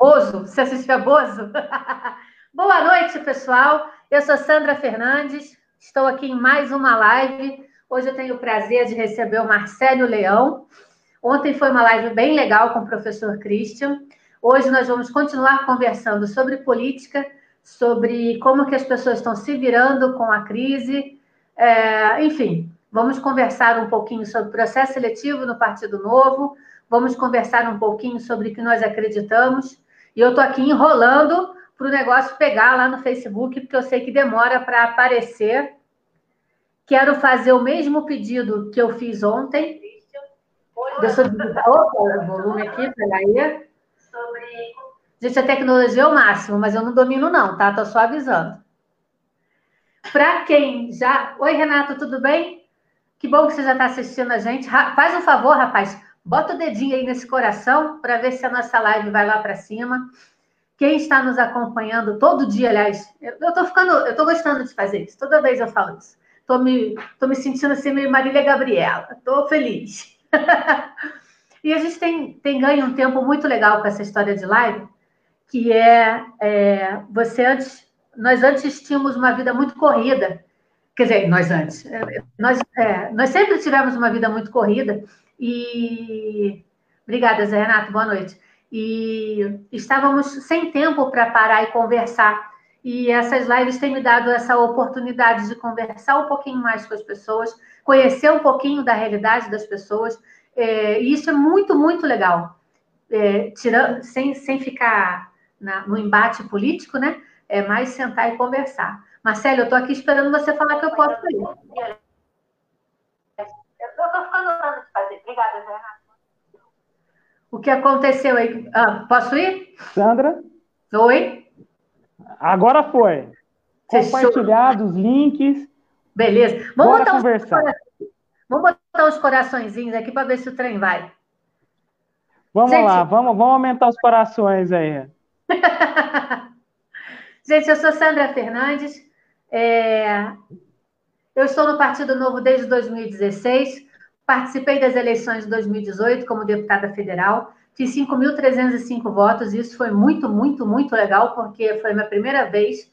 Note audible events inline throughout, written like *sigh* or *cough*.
Bozo, você assistia Bozo? *laughs* Boa noite, pessoal. Eu sou Sandra Fernandes, estou aqui em mais uma live. Hoje eu tenho o prazer de receber o Marcelo Leão. Ontem foi uma live bem legal com o professor Christian. Hoje nós vamos continuar conversando sobre política, sobre como que as pessoas estão se virando com a crise. É, enfim, vamos conversar um pouquinho sobre o processo seletivo no Partido Novo, vamos conversar um pouquinho sobre o que nós acreditamos. E eu estou aqui enrolando para o negócio pegar lá no Facebook, porque eu sei que demora para aparecer. Quero fazer o mesmo pedido que eu fiz ontem. Deixa eu Opa, o volume aqui, peraí. Gente, a tecnologia é o máximo, mas eu não domino, não, tá? Tô só avisando. Para quem já. Oi, Renato, tudo bem? Que bom que você já está assistindo a gente. Faz um favor, rapaz. Bota o dedinho aí nesse coração para ver se a nossa live vai lá para cima. Quem está nos acompanhando todo dia, aliás, eu estou ficando, eu estou gostando de fazer isso. Toda vez eu falo isso. Estou me, tô me sentindo assim meio Marília Gabriela. Estou feliz. *laughs* E a gente tem, tem ganho um tempo muito legal com essa história de live, que é, é você antes, nós antes tínhamos uma vida muito corrida, quer dizer, nós antes, é, nós, é, nós sempre tivemos uma vida muito corrida e obrigada, Zé Renato, boa noite. E estávamos sem tempo para parar e conversar. E essas lives têm me dado essa oportunidade de conversar um pouquinho mais com as pessoas, conhecer um pouquinho da realidade das pessoas é, e isso é muito, muito legal. É, tirando, sem, sem ficar na, no embate político, né? É mais sentar e conversar. Marcelo, eu estou aqui esperando você falar que eu posso ir. Eu estou ficando fazer. Obrigada, Renato. O que aconteceu aí? Ah, posso ir? Sandra? Oi? Agora foi. Compartilhar os links. Beleza. Vamos botar conversar. Vamos botar os coraçõezinhos aqui para ver se o trem vai. Vamos Gente... lá, vamos, vamos aumentar os corações aí. *laughs* Gente, eu sou Sandra Fernandes. É... Eu estou no Partido Novo desde 2016. Participei das eleições de 2018 como deputada federal. Fiz 5.305 votos. E isso foi muito, muito, muito legal, porque foi minha primeira vez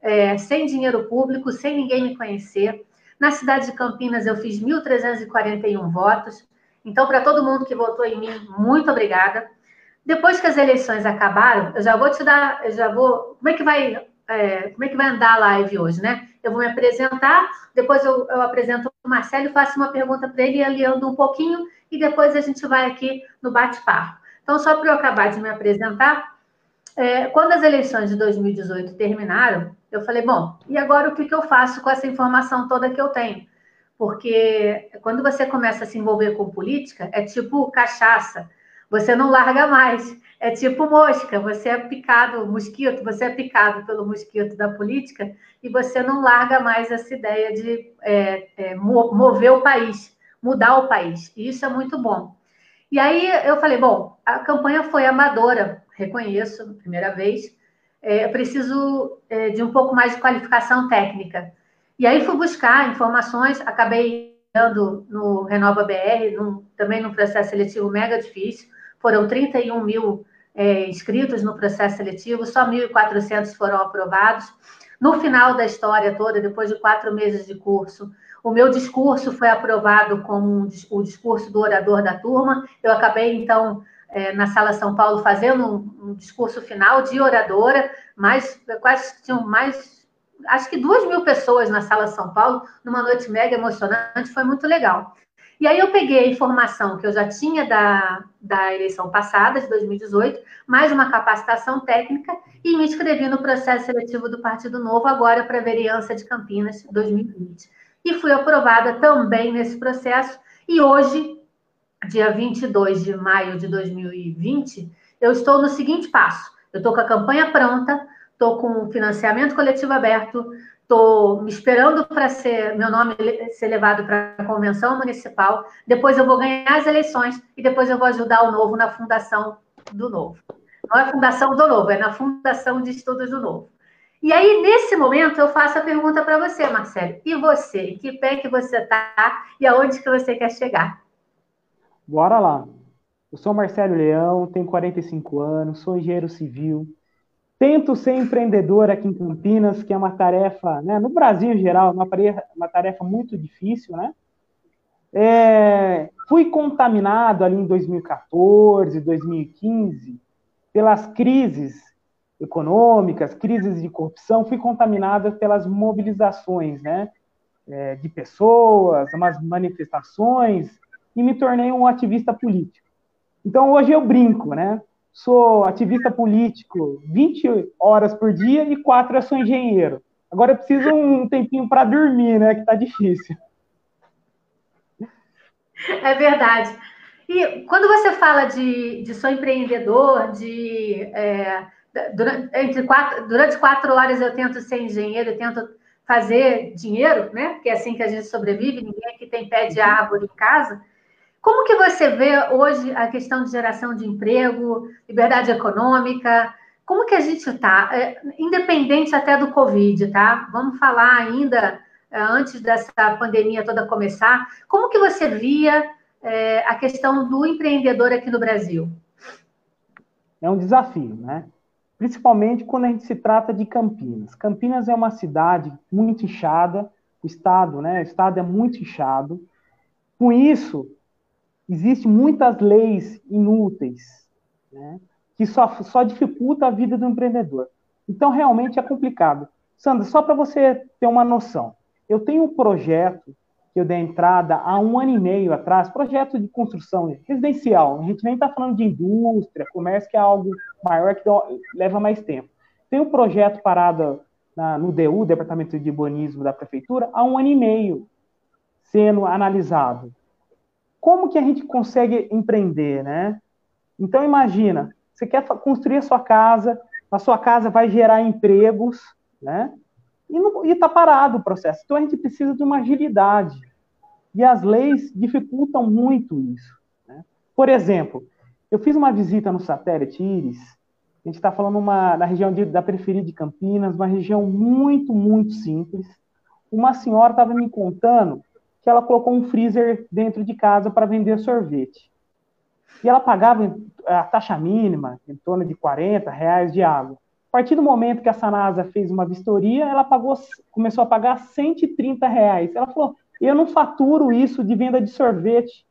é, sem dinheiro público, sem ninguém me conhecer. Na cidade de Campinas, eu fiz 1.341 votos. Então, para todo mundo que votou em mim, muito obrigada. Depois que as eleições acabaram, eu já vou te dar, eu já vou. Como é que vai, é, como é que vai andar a live hoje, né? Eu vou me apresentar, depois eu, eu apresento o Marcelo faço uma pergunta para ele, anda um pouquinho, e depois a gente vai aqui no bate-papo. Então, só para eu acabar de me apresentar, é, quando as eleições de 2018 terminaram, eu falei, bom, e agora o que, que eu faço com essa informação toda que eu tenho? Porque quando você começa a se envolver com política, é tipo cachaça, você não larga mais. É tipo mosca, você é picado, mosquito, você é picado pelo mosquito da política e você não larga mais essa ideia de é, é, mover o país, mudar o país. E isso é muito bom. E aí eu falei, bom, a campanha foi amadora, reconheço, primeira vez, é, preciso é, de um pouco mais de qualificação técnica. E aí fui buscar informações, acabei dando no Renova BR, num, também num processo seletivo mega difícil, foram 31 mil é, inscritos no processo seletivo, só 1.400 foram aprovados. No final da história toda, depois de quatro meses de curso, o meu discurso foi aprovado como o discurso do orador da turma. Eu acabei, então, é, na Sala São Paulo fazendo um, um, discurso final de oradora, mas quase tinham mais, acho que duas mil pessoas na Sala São Paulo, numa noite mega emocionante, foi muito legal. E aí eu peguei a informação que eu já tinha da, da eleição passada, de 2018, mais uma capacitação técnica, e me inscrevi no processo seletivo do Partido Novo, agora para a vereança de Campinas 2020. E fui aprovada também nesse processo, e hoje dia 22 de maio de 2020, eu estou no seguinte passo: eu estou com a campanha pronta, estou com o financiamento coletivo aberto, estou me esperando para ser meu nome ser levado para a convenção municipal. Depois eu vou ganhar as eleições e depois eu vou ajudar o novo na fundação do novo. Não é fundação do novo, é na fundação de estudos do novo. E aí, nesse momento, eu faço a pergunta para você, Marcelo. E você? Em que pé que você está e aonde que você quer chegar? Bora lá. Eu sou Marcelo Leão, tenho 45 anos, sou engenheiro civil. Tento ser empreendedor aqui em Campinas, que é uma tarefa, né, no Brasil em geral, uma, uma tarefa muito difícil, né? É, fui contaminado ali em 2014, 2015, pelas crises econômicas, crises de corrupção, fui contaminado pelas mobilizações, né? É, de pessoas, umas manifestações, e me tornei um ativista político. Então hoje eu brinco, né? Sou ativista político 20 horas por dia e quatro eu sou engenheiro. Agora eu preciso um tempinho para dormir, né? Que tá difícil. É verdade. E quando você fala de, de sou empreendedor, de é, durante, entre quatro, durante quatro horas eu tento ser engenheiro, eu tento fazer dinheiro, né? Porque é assim que a gente sobrevive, ninguém aqui tem pé de árvore em casa. Como que você vê hoje a questão de geração de emprego, liberdade econômica? Como que a gente está? É, independente até do Covid, tá? Vamos falar ainda é, antes dessa pandemia toda começar. Como que você via é, a questão do empreendedor aqui no Brasil? É um desafio, né? Principalmente quando a gente se trata de Campinas. Campinas é uma cidade muito inchada, o estado, né? O estado é muito inchado. Com isso, existem muitas leis inúteis, né, que só, só dificulta a vida do empreendedor. Então, realmente é complicado. Sandra, só para você ter uma noção, eu tenho um projeto que eu dei entrada há um ano e meio atrás, projeto de construção residencial. A gente nem está falando de indústria, comércio, que é algo maior que leva mais tempo. Tem um projeto parado na, no DU, Departamento de Urbanismo da Prefeitura, há um ano e meio sendo analisado como que a gente consegue empreender, né? Então imagina, você quer construir a sua casa, a sua casa vai gerar empregos, né? E está parado o processo. Então a gente precisa de uma agilidade. E as leis dificultam muito isso. Né? Por exemplo, eu fiz uma visita no satélite Iris. A gente está falando uma, na região de, da periferia de Campinas, uma região muito, muito simples. Uma senhora estava me contando que ela colocou um freezer dentro de casa para vender sorvete. E ela pagava a taxa mínima, em torno de 40 reais de água. A partir do momento que a Sanasa fez uma vistoria, ela pagou, começou a pagar 130 reais. Ela falou: eu não faturo isso de venda de sorvete.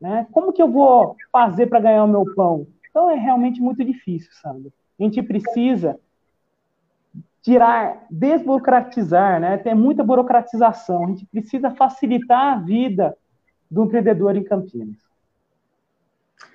Né? Como que eu vou fazer para ganhar o meu pão? Então é realmente muito difícil, Sandra. A gente precisa tirar, desburocratizar, né? Tem muita burocratização. A gente precisa facilitar a vida do empreendedor em Campinas.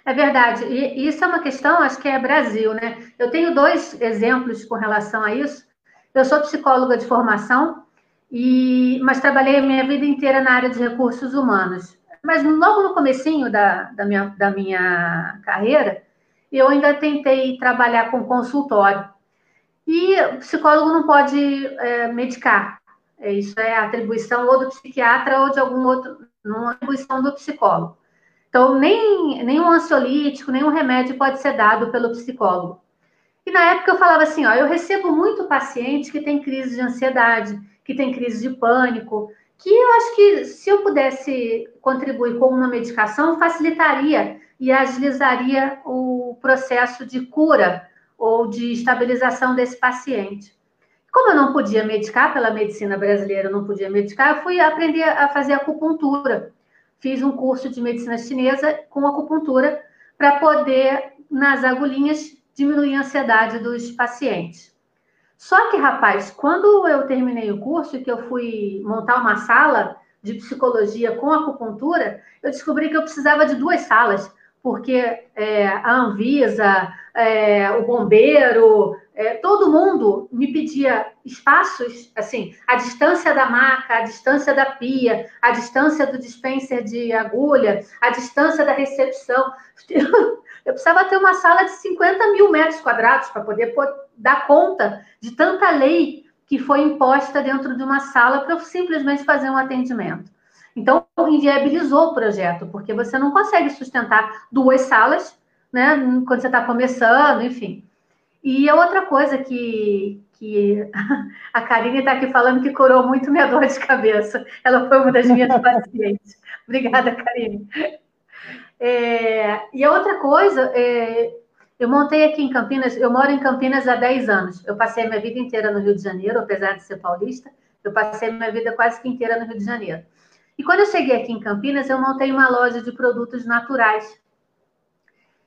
É verdade. E isso é uma questão, acho que é Brasil, né? Eu tenho dois exemplos com relação a isso. Eu sou psicóloga de formação, e mas trabalhei a minha vida inteira na área de recursos humanos. Mas logo no comecinho da, da, minha, da minha carreira, eu ainda tentei trabalhar com consultório. E o psicólogo não pode é, medicar. É, isso é atribuição ou do psiquiatra ou de algum outro, não é atribuição do psicólogo. Então, nem, nenhum ansiolítico, nenhum remédio pode ser dado pelo psicólogo. E na época eu falava assim, ó, eu recebo muito paciente que tem crise de ansiedade, que tem crise de pânico, que eu acho que se eu pudesse contribuir com uma medicação, facilitaria e agilizaria o processo de cura ou de estabilização desse paciente. Como eu não podia medicar pela medicina brasileira, eu não podia medicar, eu fui aprender a fazer acupuntura. Fiz um curso de medicina chinesa com acupuntura para poder, nas agulhinhas, diminuir a ansiedade dos pacientes. Só que, rapaz, quando eu terminei o curso e que eu fui montar uma sala de psicologia com acupuntura, eu descobri que eu precisava de duas salas, porque é, a Anvisa, é, o bombeiro, é, todo mundo me pedia espaços, assim, a distância da maca, a distância da pia, a distância do dispenser de agulha, a distância da recepção. *laughs* Eu precisava ter uma sala de 50 mil metros quadrados para poder dar conta de tanta lei que foi imposta dentro de uma sala para eu simplesmente fazer um atendimento. Então, inviabilizou o projeto, porque você não consegue sustentar duas salas né? Quando você está começando, enfim. E a outra coisa que, que *laughs* a Karine está aqui falando que curou muito minha *laughs* dor de cabeça. Ela foi uma das minhas pacientes. *laughs* Obrigada, Karine. É, e a outra coisa, é, eu montei aqui em Campinas, eu moro em Campinas há 10 anos. Eu passei a minha vida inteira no Rio de Janeiro, apesar de ser paulista, eu passei a minha vida quase que inteira no Rio de Janeiro. E quando eu cheguei aqui em Campinas, eu montei uma loja de produtos naturais.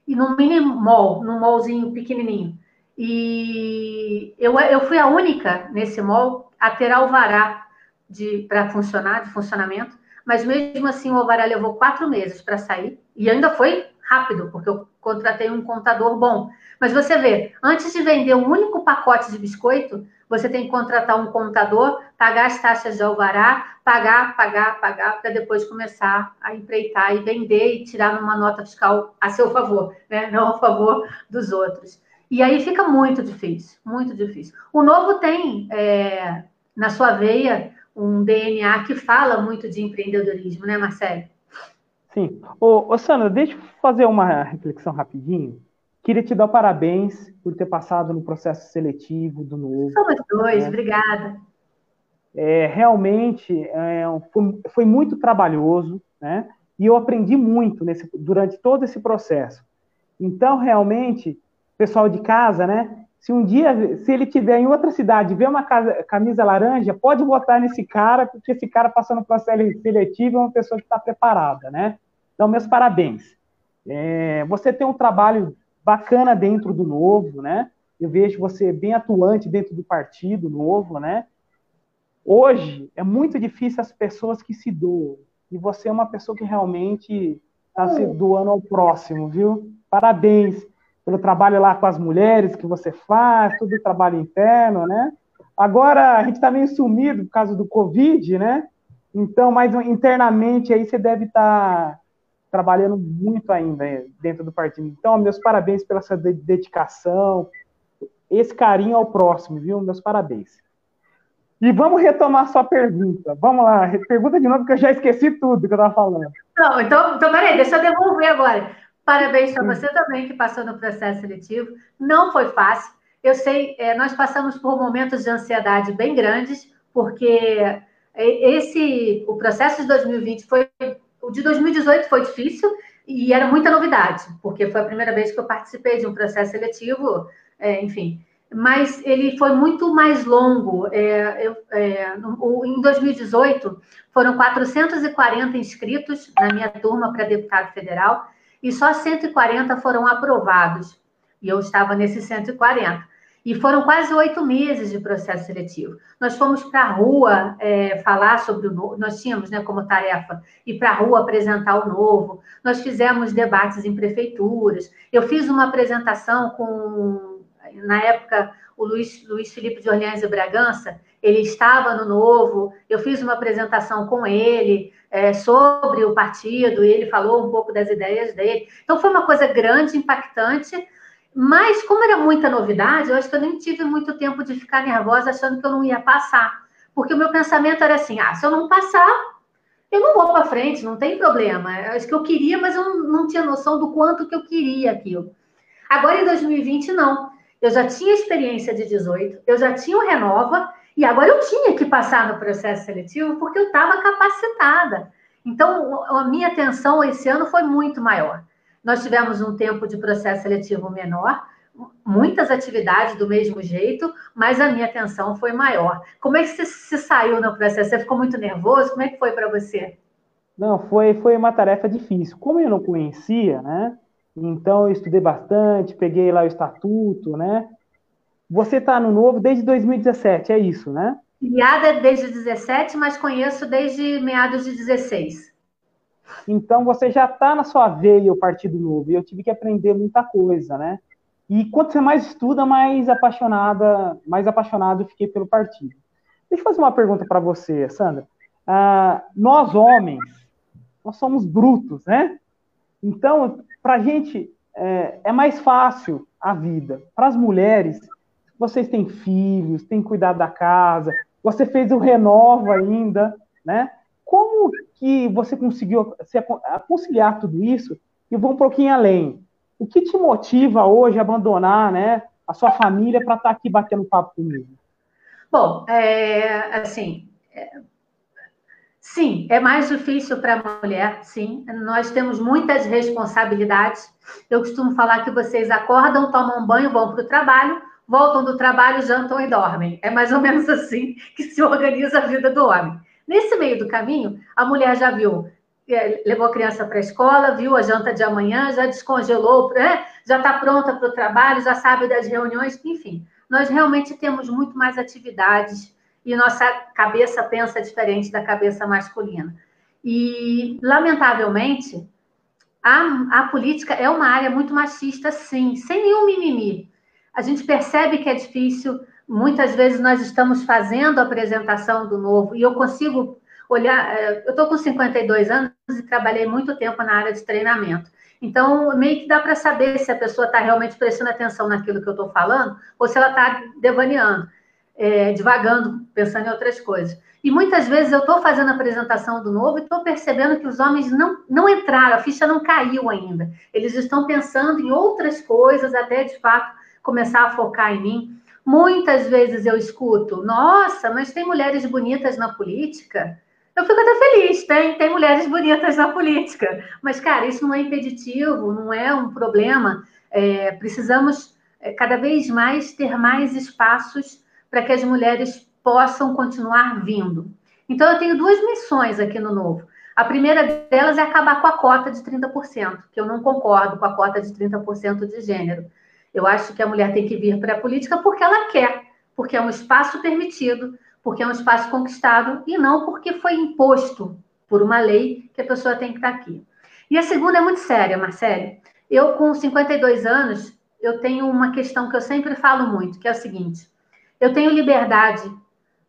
E num mini mall, num mallzinho pequenininho. E eu, eu fui a única nesse mall a ter alvará para funcionar, de funcionamento. Mas mesmo assim, o alvará levou quatro meses para sair. E ainda foi rápido, porque eu contratei um contador bom. Mas você vê, antes de vender um único pacote de biscoito, você tem que contratar um contador, pagar as taxas de alvará, pagar, pagar, pagar, para depois começar a empreitar e vender e tirar uma nota fiscal a seu favor, né? não a favor dos outros. E aí fica muito difícil, muito difícil. O novo tem é, na sua veia um DNA que fala muito de empreendedorismo, né, Marcelo? Sim. Ô, ô Sandra, deixa eu fazer uma reflexão rapidinho. Queria te dar parabéns por ter passado no processo seletivo do novo. Somos dois, né? obrigada. É, realmente é, foi, foi, muito trabalhoso, né? E eu aprendi muito nesse, durante todo esse processo. Então, realmente, pessoal de casa, né? Se um dia, se ele tiver em outra cidade, ver uma casa, camisa laranja, pode votar nesse cara, porque esse cara passou no processo seletivo é uma pessoa que está preparada, né? Então, meus parabéns. É, você tem um trabalho bacana dentro do novo, né? Eu vejo você bem atuante dentro do partido novo, né? Hoje é muito difícil as pessoas que se doam. E você é uma pessoa que realmente está se doando ao próximo, viu? Parabéns pelo trabalho lá com as mulheres que você faz, todo o trabalho interno, né? Agora a gente está meio sumido por causa do Covid, né? Então, mas internamente aí você deve estar tá trabalhando muito ainda dentro do partido. Então, meus parabéns pela sua dedicação, esse carinho ao próximo, viu? Meus parabéns. E vamos retomar sua pergunta. Vamos lá, pergunta de novo, que eu já esqueci tudo que eu estava falando. Não, então, então, peraí, deixa eu devolver agora. Parabéns para você também que passou no processo seletivo. Não foi fácil. Eu sei, é, nós passamos por momentos de ansiedade bem grandes, porque esse, o processo de 2020 foi o de 2018 foi difícil e era muita novidade, porque foi a primeira vez que eu participei de um processo seletivo, é, enfim. Mas ele foi muito mais longo. É, eu, é, no, em 2018, foram 440 inscritos na minha turma para deputado federal e só 140 foram aprovados. E eu estava nesses 140. E foram quase oito meses de processo seletivo. Nós fomos para a rua é, falar sobre o novo, nós tínhamos né, como tarefa ir para a rua apresentar o novo, nós fizemos debates em prefeituras. Eu fiz uma apresentação com, na época, o Luiz, Luiz Felipe de Orleans e Bragança, ele estava no Novo, eu fiz uma apresentação com ele é, sobre o partido, e ele falou um pouco das ideias dele. Então, foi uma coisa grande, impactante, mas, como era muita novidade, eu acho que eu nem tive muito tempo de ficar nervosa achando que eu não ia passar. Porque o meu pensamento era assim: ah, se eu não passar, eu não vou para frente, não tem problema. Eu acho que eu queria, mas eu não, não tinha noção do quanto que eu queria aquilo. Agora, em 2020, não. Eu já tinha experiência de 18, eu já tinha o Renova, e agora eu tinha que passar no processo seletivo porque eu estava capacitada. Então, a minha atenção esse ano foi muito maior. Nós tivemos um tempo de processo seletivo menor, muitas atividades do mesmo jeito, mas a minha atenção foi maior. Como é que você se saiu no processo? Você ficou muito nervoso? Como é que foi para você? Não, foi, foi uma tarefa difícil. Como eu não conhecia, né? Então eu estudei bastante, peguei lá o estatuto, né? Você está no novo desde 2017, é isso, né? Filiada desde 17, mas conheço desde meados de 16. Então você já está na sua veia o Partido Novo. E eu tive que aprender muita coisa, né? E quanto você mais estuda, mais apaixonada, mais apaixonado eu fiquei pelo partido. Deixa eu fazer uma pergunta para você, Sandra. Ah, nós homens, nós somos brutos, né? Então, para a gente é, é, mais fácil a vida. Para as mulheres, vocês têm filhos, têm cuidado da casa, você fez o renova ainda, né? Como que você conseguiu conciliar tudo isso? E vou um pouquinho além. O que te motiva hoje a abandonar né, a sua família para estar tá aqui batendo papo comigo? Bom, é, assim, é, Sim, é mais difícil para a mulher, sim. Nós temos muitas responsabilidades. Eu costumo falar que vocês acordam, tomam banho, vão para o trabalho, voltam do trabalho, jantam e dormem. É mais ou menos assim que se organiza a vida do homem. Nesse meio do caminho, a mulher já viu, é, levou a criança para a escola, viu a janta de amanhã, já descongelou, né? já está pronta para o trabalho, já sabe das reuniões, enfim. Nós realmente temos muito mais atividades e nossa cabeça pensa diferente da cabeça masculina. E, lamentavelmente, a, a política é uma área muito machista, sim, sem nenhum mimimi. A gente percebe que é difícil, muitas vezes nós estamos fazendo a apresentação do novo, e eu consigo olhar. É, eu estou com 52 anos e trabalhei muito tempo na área de treinamento. Então, meio que dá para saber se a pessoa está realmente prestando atenção naquilo que eu estou falando ou se ela está devaneando é, divagando, pensando em outras coisas. E muitas vezes eu estou fazendo a apresentação do novo e estou percebendo que os homens não, não entraram, a ficha não caiu ainda. Eles estão pensando em outras coisas, até de fato começar a focar em mim. Muitas vezes eu escuto, nossa, mas tem mulheres bonitas na política. Eu fico até feliz, tem, tem mulheres bonitas na política. Mas, cara, isso não é impeditivo, não é um problema. É, precisamos é, cada vez mais ter mais espaços para que as mulheres possam continuar vindo. Então, eu tenho duas missões aqui no Novo. A primeira delas é acabar com a cota de 30%, que eu não concordo com a cota de 30% de gênero. Eu acho que a mulher tem que vir para a política porque ela quer, porque é um espaço permitido, porque é um espaço conquistado e não porque foi imposto por uma lei que a pessoa tem que estar aqui. E a segunda é muito séria, Marcele. Eu, com 52 anos, eu tenho uma questão que eu sempre falo muito, que é o seguinte: eu tenho liberdade,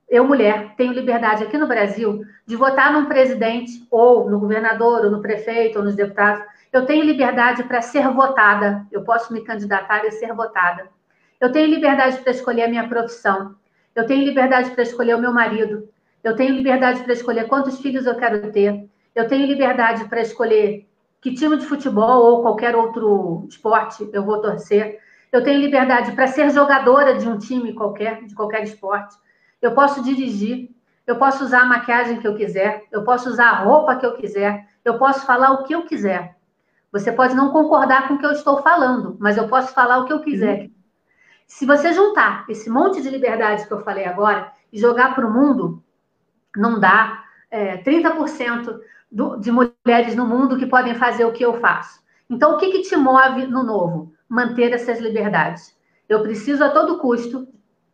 eu, mulher, tenho liberdade aqui no Brasil de votar num presidente, ou no governador, ou no prefeito, ou nos deputados. Eu tenho liberdade para ser votada. Eu posso me candidatar e ser votada. Eu tenho liberdade para escolher a minha profissão. Eu tenho liberdade para escolher o meu marido. Eu tenho liberdade para escolher quantos filhos eu quero ter. Eu tenho liberdade para escolher que time de futebol ou qualquer outro esporte eu vou torcer. Eu tenho liberdade para ser jogadora de um time qualquer, de qualquer esporte. Eu posso dirigir. Eu posso usar a maquiagem que eu quiser. Eu posso usar a roupa que eu quiser. Eu posso falar o que eu quiser. Você pode não concordar com o que eu estou falando, mas eu posso falar o que eu quiser. Uhum. Se você juntar esse monte de liberdade que eu falei agora e jogar para o mundo, não dá é, 30% do, de mulheres no mundo que podem fazer o que eu faço. Então, o que, que te move no novo? Manter essas liberdades. Eu preciso a todo custo,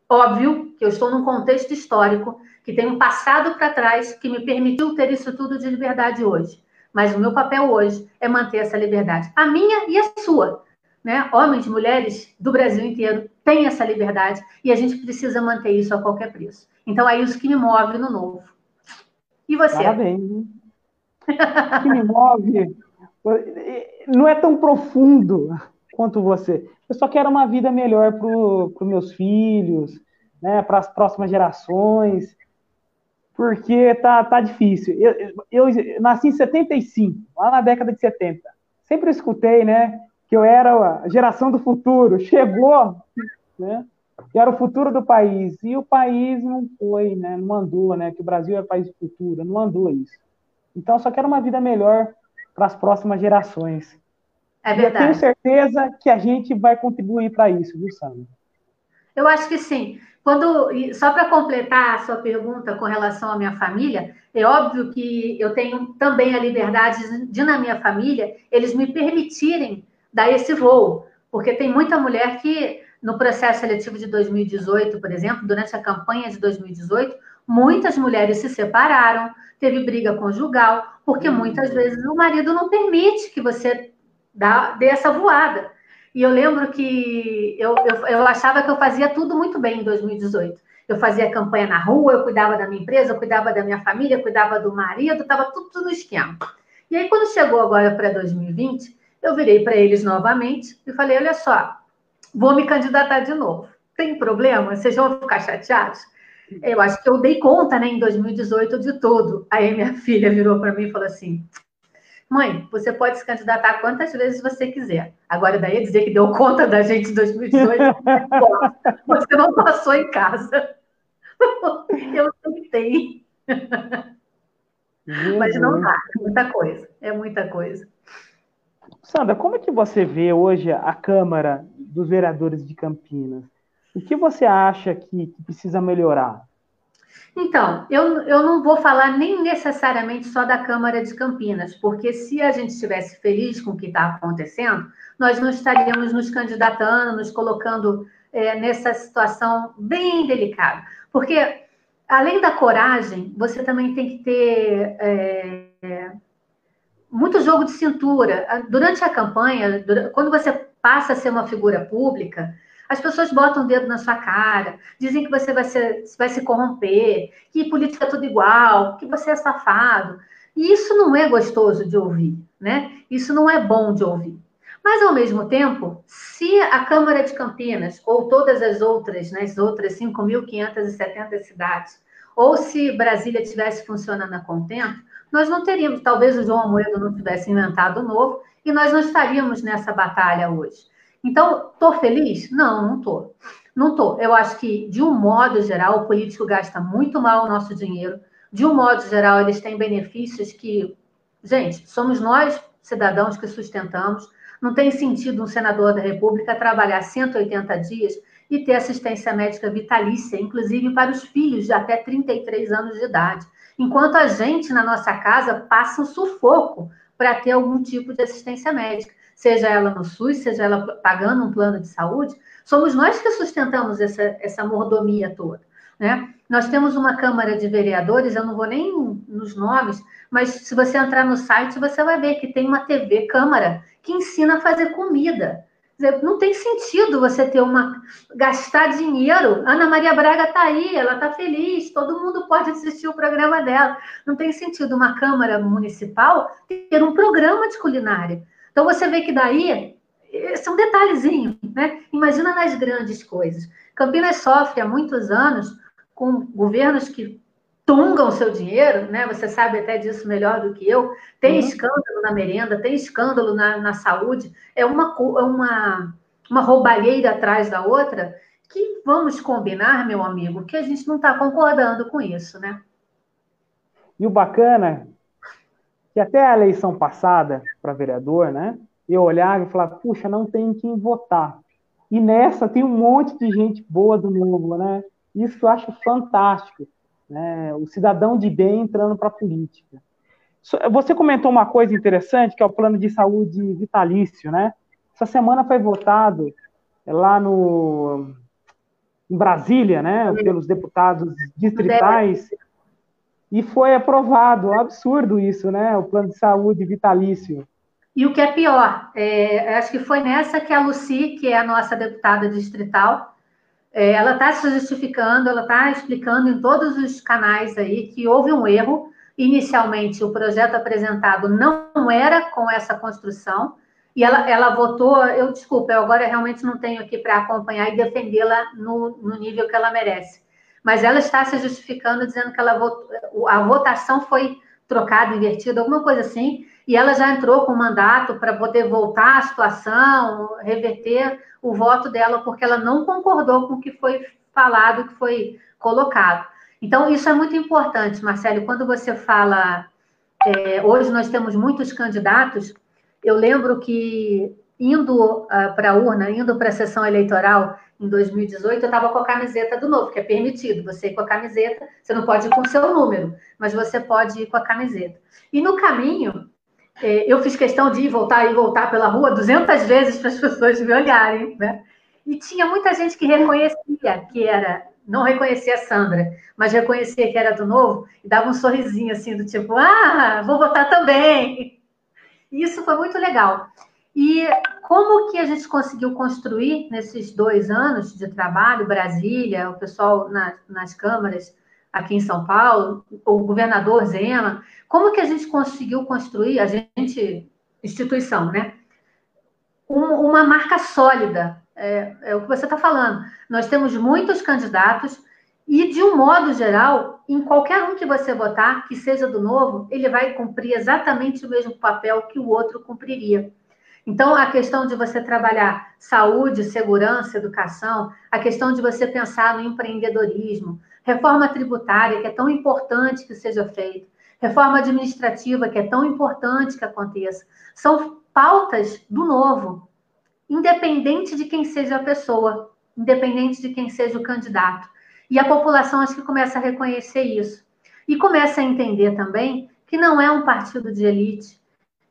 óbvio que eu estou num contexto histórico que tem um passado para trás que me permitiu ter isso tudo de liberdade hoje. Mas o meu papel hoje é manter essa liberdade, a minha e a sua. Né? Homens, mulheres do Brasil inteiro têm essa liberdade e a gente precisa manter isso a qualquer preço. Então é isso que me move no novo. E você? Parabéns. o *laughs* que me move não é tão profundo quanto você. Eu só quero uma vida melhor para os meus filhos, né, para as próximas gerações, porque tá, tá difícil. Eu, eu, eu, nasci em 75, lá na década de 70. Sempre escutei, né, que eu era a geração do futuro. Chegou, né, que era o futuro do país. E o país não foi, né, não andou, né, que o Brasil é país do futuro, não andou isso. Então, eu só quero uma vida melhor para as próximas gerações. É verdade. Eu tenho certeza que a gente vai contribuir para isso, viu, Sandra? Eu acho que sim. Quando, só para completar a sua pergunta com relação à minha família, é óbvio que eu tenho também a liberdade de, na minha família, eles me permitirem dar esse voo. Porque tem muita mulher que, no processo seletivo de 2018, por exemplo, durante a campanha de 2018, muitas mulheres se separaram, teve briga conjugal, porque muitas vezes o marido não permite que você dá, dê essa voada. E eu lembro que eu, eu, eu achava que eu fazia tudo muito bem em 2018. Eu fazia campanha na rua, eu cuidava da minha empresa, eu cuidava da minha família, eu cuidava do marido, estava tudo, tudo no esquema. E aí, quando chegou agora para 2020, eu virei para eles novamente e falei: olha só, vou me candidatar de novo. Tem problema? Vocês vão ficar chateados? Eu acho que eu dei conta, né, em 2018 de tudo. Aí minha filha virou para mim e falou assim: Mãe, você pode se candidatar quantas vezes você quiser. Agora, daí dizer que deu conta da gente em 2018, *laughs* você não passou em casa. *laughs* Eu tentei. Mas não dá, é muita coisa, é muita coisa. Sandra, como é que você vê hoje a Câmara dos Vereadores de Campinas? O que você acha que, que precisa melhorar? Então, eu, eu não vou falar nem necessariamente só da Câmara de Campinas, porque se a gente estivesse feliz com o que está acontecendo, nós não estaríamos nos candidatando, nos colocando é, nessa situação bem delicada. Porque, além da coragem, você também tem que ter é, muito jogo de cintura. Durante a campanha, quando você passa a ser uma figura pública, as pessoas botam o dedo na sua cara, dizem que você vai, ser, vai se corromper, que política é tudo igual, que você é safado. E isso não é gostoso de ouvir, né? Isso não é bom de ouvir. Mas, ao mesmo tempo, se a Câmara de Campinas, ou todas as outras, né, as outras 5.570 cidades, ou se Brasília tivesse funcionando a contento, nós não teríamos, talvez o João Amoedo não tivesse inventado o novo, e nós não estaríamos nessa batalha hoje. Então, estou feliz? Não, não estou. Não estou. Eu acho que, de um modo geral, o político gasta muito mal o nosso dinheiro. De um modo geral, eles têm benefícios que, gente, somos nós, cidadãos, que sustentamos. Não tem sentido um senador da República trabalhar 180 dias e ter assistência médica vitalícia, inclusive para os filhos de até 33 anos de idade. Enquanto a gente, na nossa casa, passa um sufoco para ter algum tipo de assistência médica seja ela no SUS, seja ela pagando um plano de saúde, somos nós que sustentamos essa, essa mordomia toda. Né? Nós temos uma Câmara de Vereadores, eu não vou nem nos nomes, mas se você entrar no site, você vai ver que tem uma TV Câmara que ensina a fazer comida. Não tem sentido você ter uma. gastar dinheiro. Ana Maria Braga está aí, ela está feliz, todo mundo pode assistir o programa dela. Não tem sentido uma Câmara Municipal ter um programa de culinária. Então você vê que daí esse é um detalhezinho, né? Imagina nas grandes coisas. Campinas sofre há muitos anos com governos que tungam seu dinheiro, né? Você sabe até disso melhor do que eu. Tem uhum. escândalo na merenda, tem escândalo na, na saúde. É uma, é uma, uma roubalheira atrás da outra que vamos combinar, meu amigo, que a gente não está concordando com isso, né? E o bacana que até a eleição passada para vereador, né, eu olhava e falava, puxa, não tem quem votar. E nessa tem um monte de gente boa do novo, né? Isso eu acho fantástico, né? O cidadão de bem entrando para a política. Você comentou uma coisa interessante, que é o plano de saúde vitalício, né? Essa semana foi votado lá no em Brasília, né, pelos deputados distritais, e foi aprovado. Um absurdo isso, né? O plano de saúde vitalício. E o que é pior, é, acho que foi nessa que a Luci, que é a nossa deputada distrital, é, ela está se justificando, ela está explicando em todos os canais aí que houve um erro. Inicialmente, o projeto apresentado não era com essa construção, e ela, ela votou. Eu desculpa, eu agora realmente não tenho aqui para acompanhar e defendê-la no, no nível que ela merece mas ela está se justificando dizendo que ela votou, a votação foi trocada, invertida, alguma coisa assim, e ela já entrou com mandato para poder voltar à situação, reverter o voto dela, porque ela não concordou com o que foi falado, que foi colocado. Então, isso é muito importante, Marcelo, quando você fala, é, hoje nós temos muitos candidatos, eu lembro que indo uh, para a urna, indo para a sessão eleitoral, em 2018, eu estava com a camiseta do novo, que é permitido. Você ir com a camiseta, você não pode ir com o seu número, mas você pode ir com a camiseta. E no caminho, é, eu fiz questão de ir, voltar e voltar pela rua 200 vezes para as *laughs* pessoas me olharem, né? E tinha muita gente que reconhecia que era, não reconhecia a Sandra, mas reconhecia que era do novo e dava um sorrisinho assim, do tipo, ah, vou votar também. E isso foi muito legal. E como que a gente conseguiu construir nesses dois anos de trabalho, Brasília, o pessoal na, nas câmaras aqui em São Paulo, o governador Zema, como que a gente conseguiu construir, a gente, instituição, né? Um, uma marca sólida, é, é o que você está falando. Nós temos muitos candidatos e, de um modo geral, em qualquer um que você votar, que seja do novo, ele vai cumprir exatamente o mesmo papel que o outro cumpriria. Então, a questão de você trabalhar saúde, segurança, educação, a questão de você pensar no empreendedorismo, reforma tributária, que é tão importante que seja feita, reforma administrativa, que é tão importante que aconteça. São pautas do novo, independente de quem seja a pessoa, independente de quem seja o candidato. E a população acho que começa a reconhecer isso. E começa a entender também que não é um partido de elite,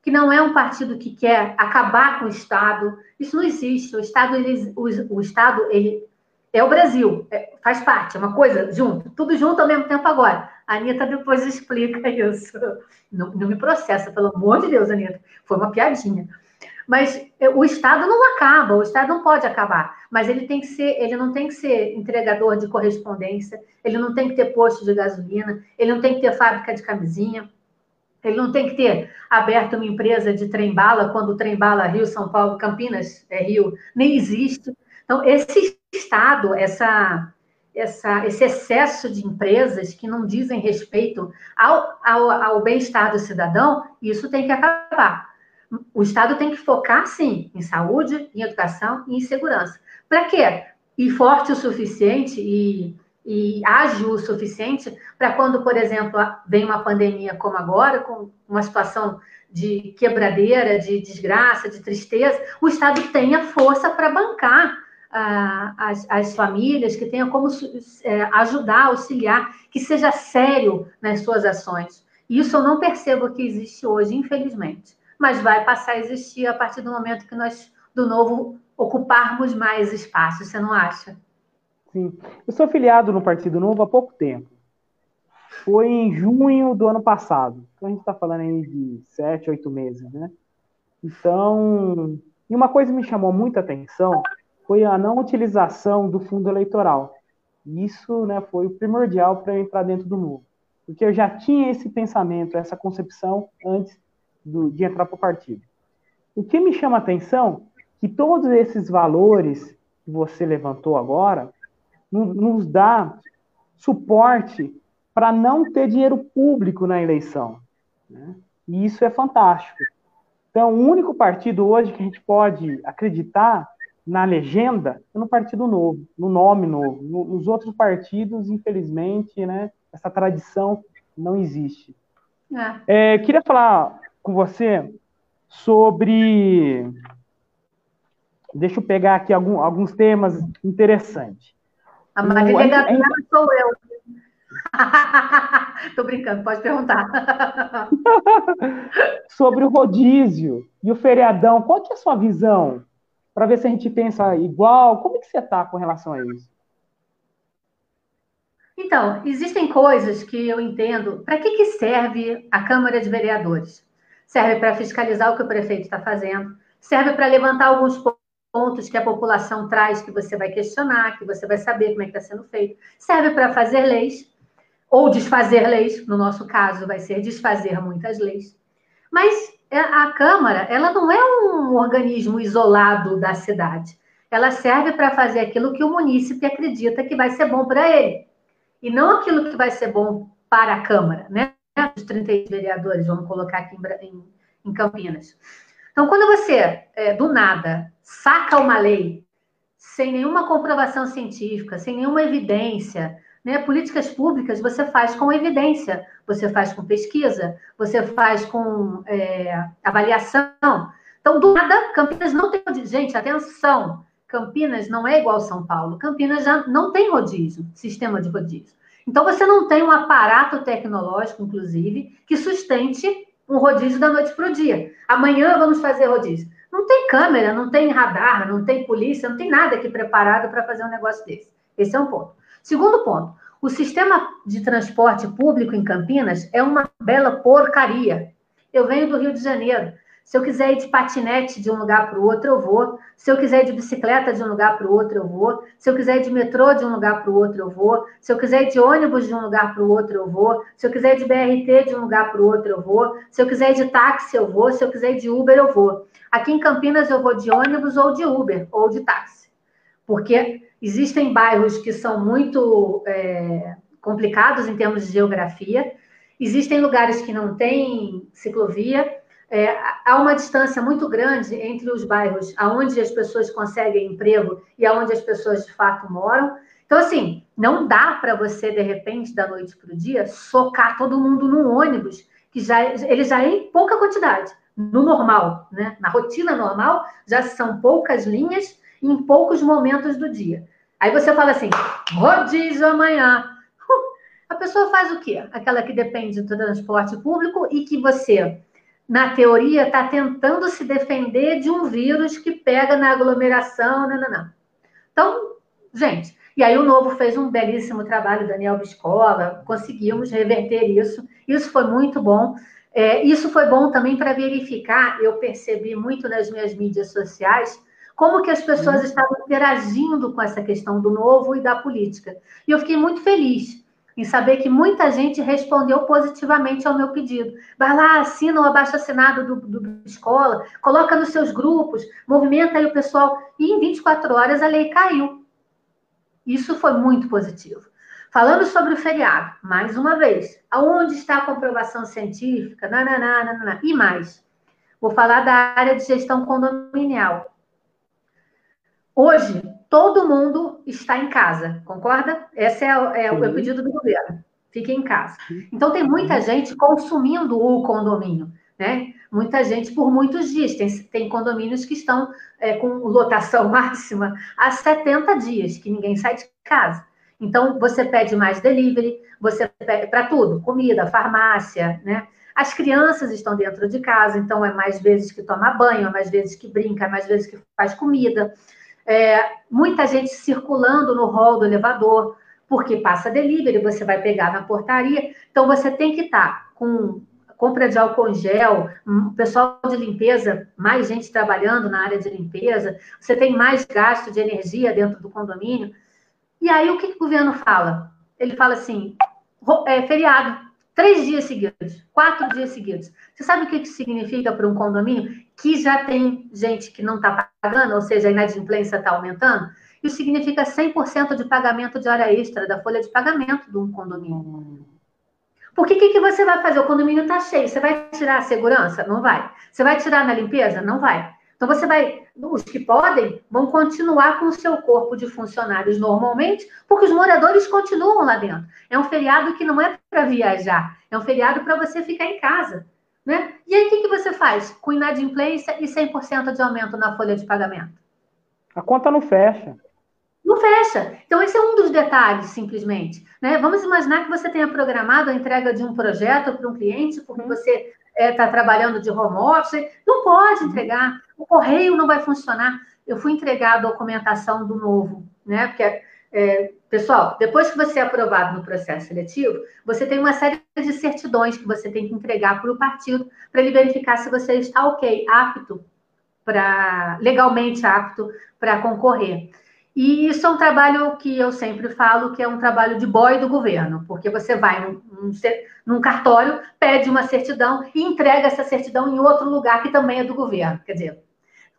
que não é um partido que quer acabar com o Estado. Isso não existe. O Estado, ele, o, o Estado, ele é o Brasil, é, faz parte, é uma coisa junto, tudo junto ao mesmo tempo agora. A Anitta depois *laughs* explica isso. Não, não me processa, pelo amor de Deus, Anitta. Foi uma piadinha. Mas é, o Estado não acaba, o Estado não pode acabar, mas ele tem que ser, ele não tem que ser entregador de correspondência, ele não tem que ter posto de gasolina, ele não tem que ter fábrica de camisinha, ele não tem que ter aberto uma empresa de trem-bala quando o trem-bala Rio, São Paulo, Campinas é Rio, nem existe. Então, esse Estado, essa, essa, esse excesso de empresas que não dizem respeito ao, ao, ao bem-estar do cidadão, isso tem que acabar. O Estado tem que focar, sim, em saúde, em educação e em segurança. Para quê? E forte o suficiente e e ágil o suficiente para quando, por exemplo, vem uma pandemia como agora, com uma situação de quebradeira, de desgraça, de tristeza, o Estado tenha força para bancar ah, as, as, famílias, que tenha como é, ajudar, auxiliar, que seja sério nas suas ações. Isso eu não percebo que existe hoje, infelizmente, mas vai passar a existir a partir do momento que nós, do novo, ocuparmos mais espaço, você não acha? Sim. Eu sou filiado no Partido Novo há pouco tempo. Foi em junho do ano passado. Então a gente está falando aí de sete, oito meses, né? Então, e uma coisa que me chamou muita atenção foi a não utilização do fundo eleitoral. Isso né, foi o primordial para eu entrar dentro do Novo. Porque eu já tinha esse pensamento, essa concepção antes do, de entrar para o partido. O que me chama atenção é que todos esses valores que você levantou agora, nos dá suporte para não ter dinheiro público na eleição. Né? E isso é fantástico. Então, o único partido hoje que a gente pode acreditar na legenda é no Partido Novo, no nome novo. Nos outros partidos, infelizmente, né, essa tradição não existe. É. É, queria falar com você sobre. Deixa eu pegar aqui algum, alguns temas interessantes. A Marília Gabriela sou eu. *laughs* Tô brincando, pode perguntar. *laughs* Sobre o rodízio e o feriadão, qual que é a sua visão? Para ver se a gente pensa igual. Como é que você está com relação a isso? Então, existem coisas que eu entendo. Para que, que serve a Câmara de Vereadores? Serve para fiscalizar o que o prefeito está fazendo, serve para levantar alguns pontos que a população traz que você vai questionar, que você vai saber como é que está sendo feito. Serve para fazer leis ou desfazer leis, no nosso caso vai ser desfazer muitas leis. Mas é, a Câmara, ela não é um organismo isolado da cidade. Ela serve para fazer aquilo que o munícipe acredita que vai ser bom para ele. E não aquilo que vai ser bom para a Câmara, né? Os 30 vereadores, vamos colocar aqui em, em Campinas. Então, quando você, é, do nada, saca uma lei sem nenhuma comprovação científica, sem nenhuma evidência, né? políticas públicas você faz com evidência, você faz com pesquisa, você faz com é, avaliação. Então, do nada, Campinas não tem rodízio. Gente, atenção! Campinas não é igual São Paulo. Campinas já não tem rodízio, sistema de rodízio. Então, você não tem um aparato tecnológico, inclusive, que sustente um rodízio da noite para o dia. Amanhã vamos fazer rodízio. Não tem câmera, não tem radar, não tem polícia, não tem nada aqui preparado para fazer um negócio desse. Esse é um ponto. Segundo ponto, o sistema de transporte público em Campinas é uma bela porcaria. Eu venho do Rio de Janeiro. Se eu quiser ir de patinete de um lugar para o outro, eu vou. Se eu quiser ir de bicicleta de um lugar para o outro, eu vou. Se eu quiser ir de metrô de um lugar para o outro, eu vou. Se eu quiser ir de ônibus de um lugar para o outro, eu vou. Se eu quiser ir de BRT de um lugar para o outro, eu vou. Se eu quiser ir de táxi, eu vou. Se eu quiser ir de Uber, eu vou. Aqui em Campinas, eu vou de ônibus ou de Uber ou de táxi. Porque existem bairros que são muito é, complicados em termos de geografia. Existem lugares que não têm ciclovia é, há uma distância muito grande entre os bairros aonde as pessoas conseguem emprego e aonde as pessoas de fato moram. Então, assim, não dá para você, de repente, da noite para o dia, socar todo mundo num ônibus, que já ele já é em pouca quantidade, no normal, né? Na rotina normal, já são poucas linhas em poucos momentos do dia. Aí você fala assim, rodízio amanhã. *laughs* A pessoa faz o quê? Aquela que depende do transporte público e que você, na teoria, está tentando se defender de um vírus que pega na aglomeração, não, não, não. Então, gente, e aí o Novo fez um belíssimo trabalho, Daniel Biscola, conseguimos reverter isso. Isso foi muito bom. É, isso foi bom também para verificar, eu percebi muito nas minhas mídias sociais, como que as pessoas uhum. estavam interagindo com essa questão do novo e da política. E eu fiquei muito feliz em saber que muita gente respondeu positivamente ao meu pedido. Vai lá, assina o abaixo-assinado do, do, do, escola, coloca nos seus grupos, movimenta aí o pessoal. E em 24 horas a lei caiu. Isso foi muito positivo. Falando sobre o feriado, mais uma vez, aonde está a comprovação científica? Nananá, nananá. E mais, vou falar da área de gestão condominial. Hoje, todo mundo está em casa, concorda? Esse é, é o pedido do governo. Fique em casa. Então, tem muita gente consumindo o condomínio, né? Muita gente por muitos dias. Tem, tem condomínios que estão é, com lotação *laughs* máxima há 70 dias, que ninguém sai de casa. Então, você pede mais delivery, você pede para tudo, comida, farmácia, né? As crianças estão dentro de casa, então é mais vezes que toma banho, é mais vezes que brinca, é mais vezes que faz comida. É, muita gente circulando no hall do elevador, porque passa delivery, você vai pegar na portaria. Então, você tem que estar tá com compra de álcool gel, um pessoal de limpeza, mais gente trabalhando na área de limpeza, você tem mais gasto de energia dentro do condomínio. E aí, o que, que o governo fala? Ele fala assim: é, feriado, três dias seguidos, quatro dias seguidos. Você sabe o que, que significa para um condomínio? Que já tem gente que não está pagando, ou seja, a inadimplência está aumentando, isso significa 100% de pagamento de hora extra da folha de pagamento de um condomínio. Porque o que, que você vai fazer? O condomínio está cheio. Você vai tirar a segurança? Não vai. Você vai tirar na limpeza? Não vai. Então você vai, os que podem, vão continuar com o seu corpo de funcionários normalmente, porque os moradores continuam lá dentro. É um feriado que não é para viajar, é um feriado para você ficar em casa. Né? E aí, o que, que você faz com inadimplência e 100% de aumento na folha de pagamento? A conta não fecha. Não fecha. Então, esse é um dos detalhes, simplesmente. Né? Vamos imaginar que você tenha programado a entrega de um projeto para um cliente, porque uhum. você está é, trabalhando de home office. Não pode entregar. O correio não vai funcionar. Eu fui entregar a documentação do novo, né? Porque é, pessoal, depois que você é aprovado no processo seletivo, você tem uma série de certidões que você tem que entregar para o partido para ele verificar se você está ok, apto para legalmente apto para concorrer. E isso é um trabalho que eu sempre falo que é um trabalho de boy do governo, porque você vai num, num, num, cartório, pede uma certidão e entrega essa certidão em outro lugar que também é do governo. Quer dizer,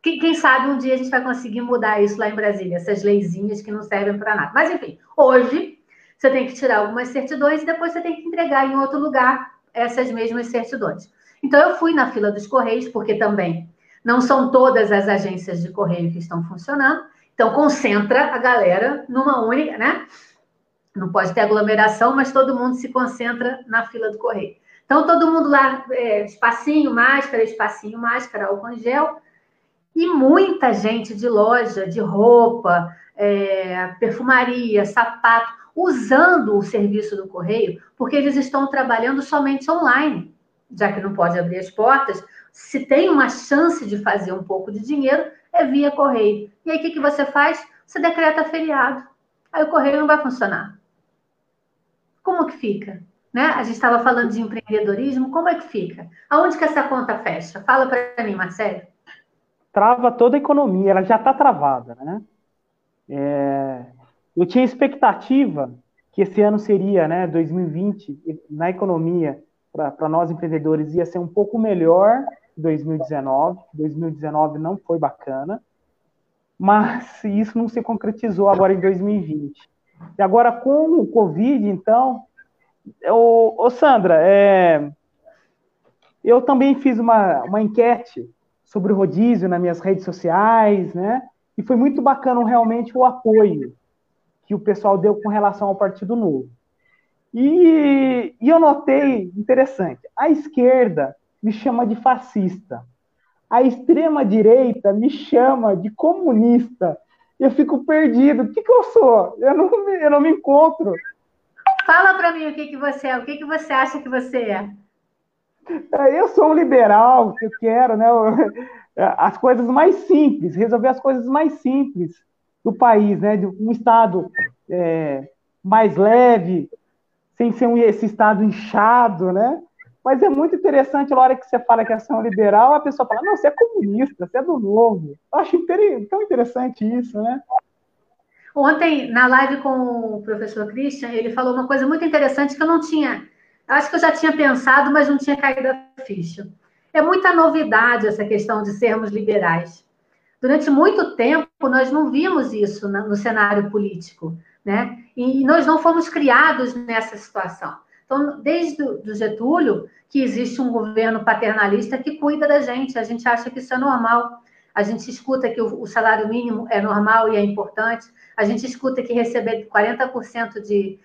quem, quem, sabe um dia a gente vai conseguir mudar isso lá em Brasília, essas leizinhas que não servem para nada. Mas, enfim, hoje você tem que tirar algumas certidões e depois você tem que entregar em outro lugar essas mesmas certidões. Então, eu fui na fila dos Correios, porque também não são todas as agências de correio que estão funcionando. Então, concentra a galera numa única, né? Não pode ter aglomeração, mas todo mundo se concentra na fila do correio. Então, todo mundo lá, é, espacinho, máscara, espacinho, máscara, álcool gel. E muita gente de loja, de roupa, é, perfumaria, sapato, usando o serviço do correio, porque eles estão trabalhando somente online, já que não pode abrir as portas. Se tem uma chance de fazer um pouco de dinheiro, é via correio. E aí o que, que você faz? Você decreta feriado. Aí o correio não vai funcionar. Como que fica? Né? A gente estava falando de empreendedorismo, como é que fica? Aonde que essa conta fecha? Fala para mim, Marcelo trava toda a economia, ela já está travada, né? É, eu tinha expectativa que esse ano seria, né, 2020, na economia, para nós empreendedores, ia ser um pouco melhor que 2019. 2019 não foi bacana, mas isso não se concretizou agora em 2020. E agora com o Covid, então, ô, Sandra, é, eu também fiz uma, uma enquete sobre o rodízio nas minhas redes sociais, né? E foi muito bacana realmente o apoio que o pessoal deu com relação ao Partido Novo. E, e eu notei, interessante, a esquerda me chama de fascista, a extrema-direita me chama de comunista. Eu fico perdido. O que, que eu sou? Eu não, eu não me encontro. Fala para mim o que, que você é, o que, que você acha que você é. É eu sou um liberal, eu quero, né? As coisas mais simples, resolver as coisas mais simples do país, né? De um Estado é, mais leve, sem ser um, esse Estado inchado, né? Mas é muito interessante, na hora que você fala que é ação liberal, a pessoa fala, não, você é comunista, você é do novo. Eu acho tão interessante isso, né? Ontem, na live com o professor Christian, ele falou uma coisa muito interessante que eu não tinha, acho que eu já tinha pensado, mas não tinha caído a ficha. É muita novidade essa questão de sermos liberais. Durante muito tempo, nós não vimos isso no cenário político, né? E nós não fomos criados nessa situação. Então, desde o Getúlio, que existe um governo paternalista que cuida da gente, a gente acha que isso é normal. A gente escuta que o salário mínimo é normal e é importante. A gente escuta que receber 40% de,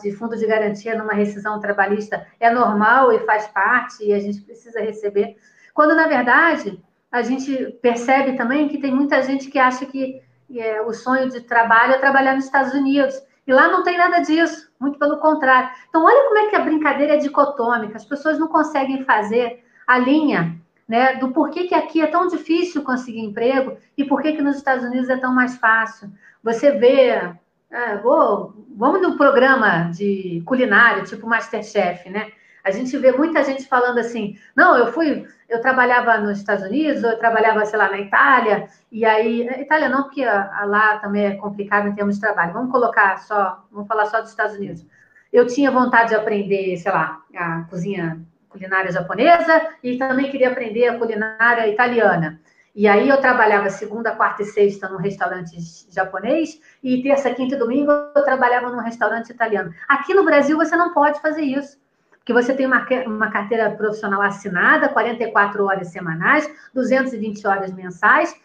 de fundo de garantia numa rescisão trabalhista é normal e faz parte e a gente precisa receber. Quando, na verdade, a gente percebe também que tem muita gente que acha que é, o sonho de trabalho é trabalhar nos Estados Unidos. E lá não tem nada disso, muito pelo contrário. Então, olha como é que a brincadeira é dicotômica. As pessoas não conseguem fazer a linha né, do porquê que aqui é tão difícil conseguir emprego e por que nos Estados Unidos é tão mais fácil. Você vê, é, vou, vamos num programa de culinário, tipo Masterchef, né? A gente vê muita gente falando assim, não, eu fui, eu trabalhava nos Estados Unidos, ou eu trabalhava, sei lá, na Itália, e aí, Itália não, porque lá também é complicado em termos de trabalho. Vamos colocar só, vamos falar só dos Estados Unidos. Eu tinha vontade de aprender, sei lá, a cozinha culinária japonesa e também queria aprender a culinária italiana. E aí eu trabalhava segunda, quarta e sexta num restaurante japonês e terça, quinta e domingo eu trabalhava num restaurante italiano. Aqui no Brasil você não pode fazer isso. Porque você tem uma, uma carteira profissional assinada, 44 horas semanais, 220 horas mensais,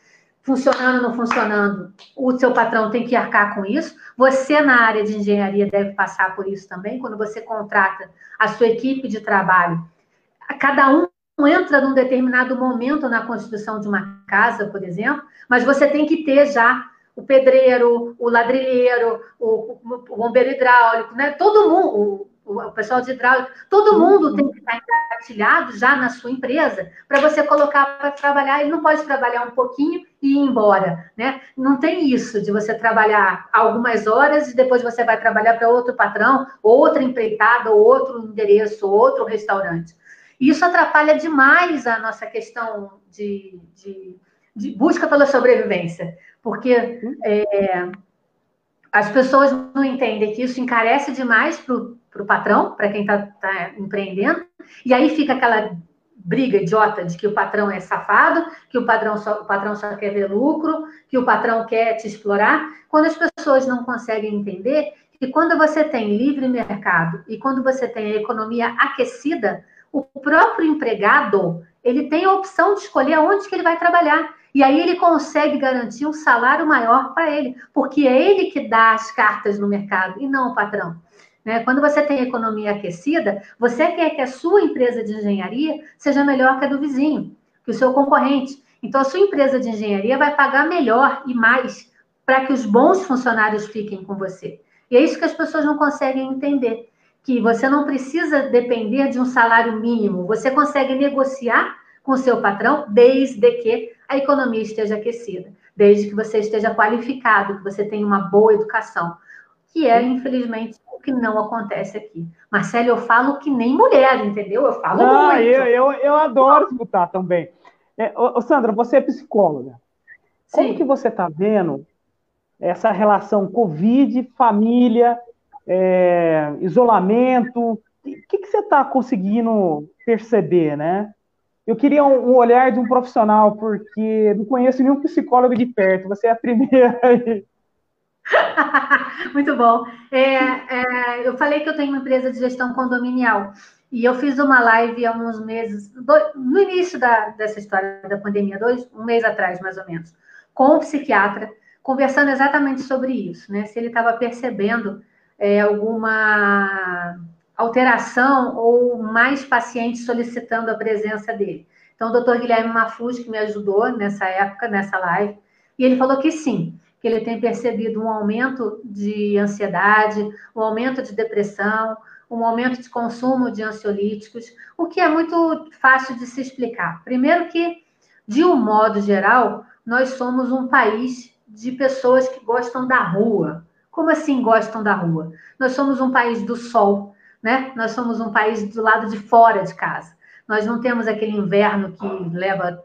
funcionando ou não funcionando, o seu patrão tem que arcar com isso. Você, na área de engenharia, deve passar por isso também. Quando você contrata a sua equipe de trabalho, cada um entra num determinado momento na construção de uma casa, por exemplo, mas você tem que ter já o pedreiro, o ladrilheiro, o, o bombeiro hidráulico, né? Todo mundo, o, o pessoal de hidráulica, todo mundo tem que estar engatilhado já na sua empresa para você colocar para trabalhar. Ele não pode trabalhar um pouquinho e ir embora, né? Não tem isso de você trabalhar algumas horas e depois você vai trabalhar para outro patrão, outra empreitada, outro endereço, outro restaurante. Isso atrapalha demais a nossa questão de, de, de busca pela sobrevivência, porque é, as pessoas não entendem que isso encarece demais para o patrão, para quem está tá empreendendo, e aí fica aquela briga idiota de que o patrão é safado, que o patrão só, o patrão só quer ver lucro, que o patrão quer te explorar, quando as pessoas não conseguem entender que quando você tem livre mercado e quando você tem a economia aquecida, o próprio empregado ele tem a opção de escolher onde que ele vai trabalhar. E aí ele consegue garantir um salário maior para ele, porque é ele que dá as cartas no mercado e não o patrão. Né? Quando você tem economia aquecida, você quer que a sua empresa de engenharia seja melhor que a do vizinho, que o seu concorrente. Então, a sua empresa de engenharia vai pagar melhor e mais para que os bons funcionários fiquem com você. E é isso que as pessoas não conseguem entender que você não precisa depender de um salário mínimo, você consegue negociar com o seu patrão desde que a economia esteja aquecida, desde que você esteja qualificado, que você tenha uma boa educação, que é, infelizmente, o que não acontece aqui. Marcelo, eu falo que nem mulher, entendeu? Eu falo ah, muito. Eu, eu, eu adoro escutar também. É, ô, Sandra, você é psicóloga. Como Sim. que você está vendo essa relação Covid, família é, isolamento? O que, que você está conseguindo perceber, né? Eu queria um, um, olhar de um profissional, porque não conheço nenhum psicólogo de perto, você é a primeira *laughs* aí. *laughs* Muito bom. É, é, eu falei que eu tenho uma empresa de gestão condominial e eu fiz uma live há uns meses, no início da, dessa história da pandemia, dois, um mês atrás mais ou menos, com um psiquiatra conversando exatamente sobre isso, né? Se ele estava percebendo é, alguma alteração ou mais pacientes solicitando a presença dele. Então, o doutor Guilherme Mafuz, que me ajudou nessa época, nessa live, e ele falou que sim, que ele tem percebido um aumento de ansiedade, um aumento de depressão, um aumento de consumo de ansiolíticos, o que é muito fácil de se explicar. Primeiro que, de um modo geral, nós somos um país de pessoas que gostam da rua. Como assim gostam da rua? Nós somos um país do sol, né? Nós somos um país do lado de fora de casa. Nós não temos aquele inverno que leva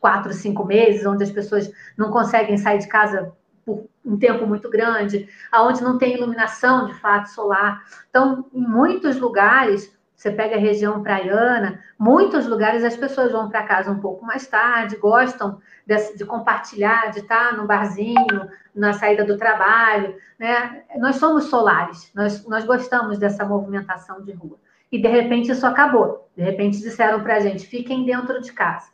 quatro, cinco meses, onde as pessoas não conseguem sair de casa por um tempo muito grande, aonde não tem iluminação de fato solar. Então, em muitos lugares, você pega a região praiana, muitos lugares as pessoas vão para casa um pouco mais tarde, gostam de, de, compartilhar, de estar no barzinho, na saída do trabalho, né? Nós somos solares, nós, nós gostamos dessa movimentação de rua. E de repente isso acabou. De repente disseram para a gente: fiquem dentro de casa.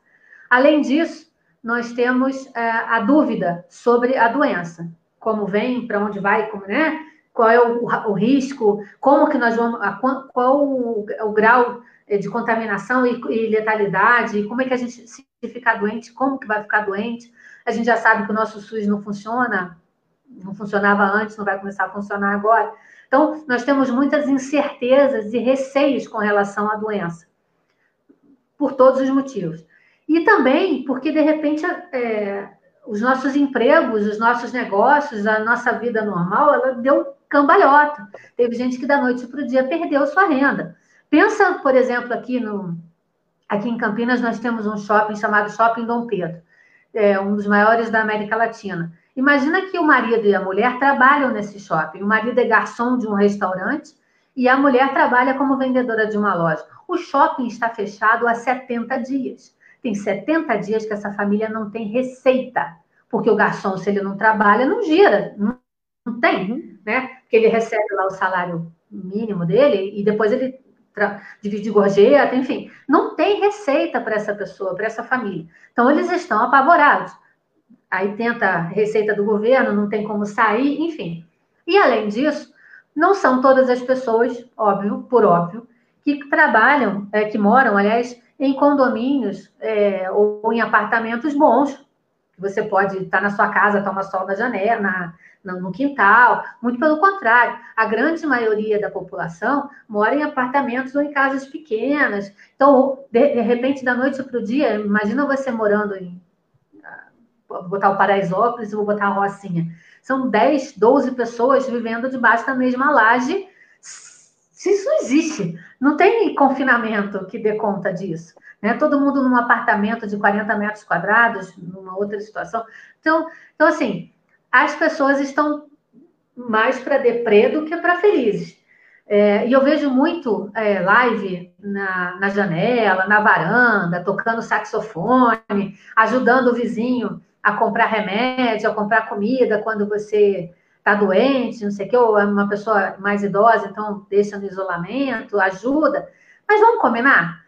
Além disso, nós temos é, a dúvida sobre a doença, como vem, para onde vai, como, né? Qual é o, o, risco, como que nós vamos, a, qual o, o, grau de contaminação e, e, letalidade, como é que a gente se ficar doente, como que vai ficar doente. A gente já sabe que o nosso SUS não funciona, não funcionava antes, não vai começar a funcionar agora. Então, nós temos muitas incertezas e receios com relação à doença, por todos os motivos. E também porque, de repente, é, os nossos empregos, os nossos negócios, a nossa vida normal, ela deu cambalhota. Teve gente que da noite para o dia perdeu sua renda. Pensa, por exemplo, aqui no aqui em Campinas nós temos um shopping chamado Shopping Dom Pedro, é um dos maiores da América Latina. Imagina que o marido e a mulher trabalham nesse shopping. O marido é garçom de um restaurante e a mulher trabalha como vendedora de uma loja. O shopping está fechado há 70 dias. Tem 70 dias que essa família não tem receita, porque o garçom, se ele não trabalha, não gira, não, não tem, uhum. né? Porque ele recebe lá o salário mínimo dele e depois ele divide gorjeta, enfim. Não tem receita para essa pessoa, para essa família. Então, eles estão apavorados aí tenta a receita do governo, não tem como sair, enfim. E além disso, não são todas as pessoas, óbvio, por óbvio, que trabalham, é, que moram, aliás, em condomínios é, ou em apartamentos bons. Você pode estar na sua casa, tomar sol na janela, na, no quintal. Muito pelo contrário, a grande maioria da população mora em apartamentos ou em casas pequenas. Então, de, de repente, da noite para o dia, imagina você morando em vou botar o Paraisópolis e vou botar a Rocinha. São 10, 12 pessoas vivendo debaixo da mesma laje. Se isso existe, não tem confinamento que dê conta disso. Né? Todo mundo num apartamento de 40 metros quadrados, numa outra situação. Então, então assim, as pessoas estão mais para deprê do que para felizes. É, e eu vejo muito é, live na, na janela, na varanda, tocando saxofone, ajudando o vizinho a comprar remédio, a comprar comida quando você está doente, não sei o que, ou é uma pessoa mais idosa, então deixa no isolamento, ajuda. Mas vamos combinar?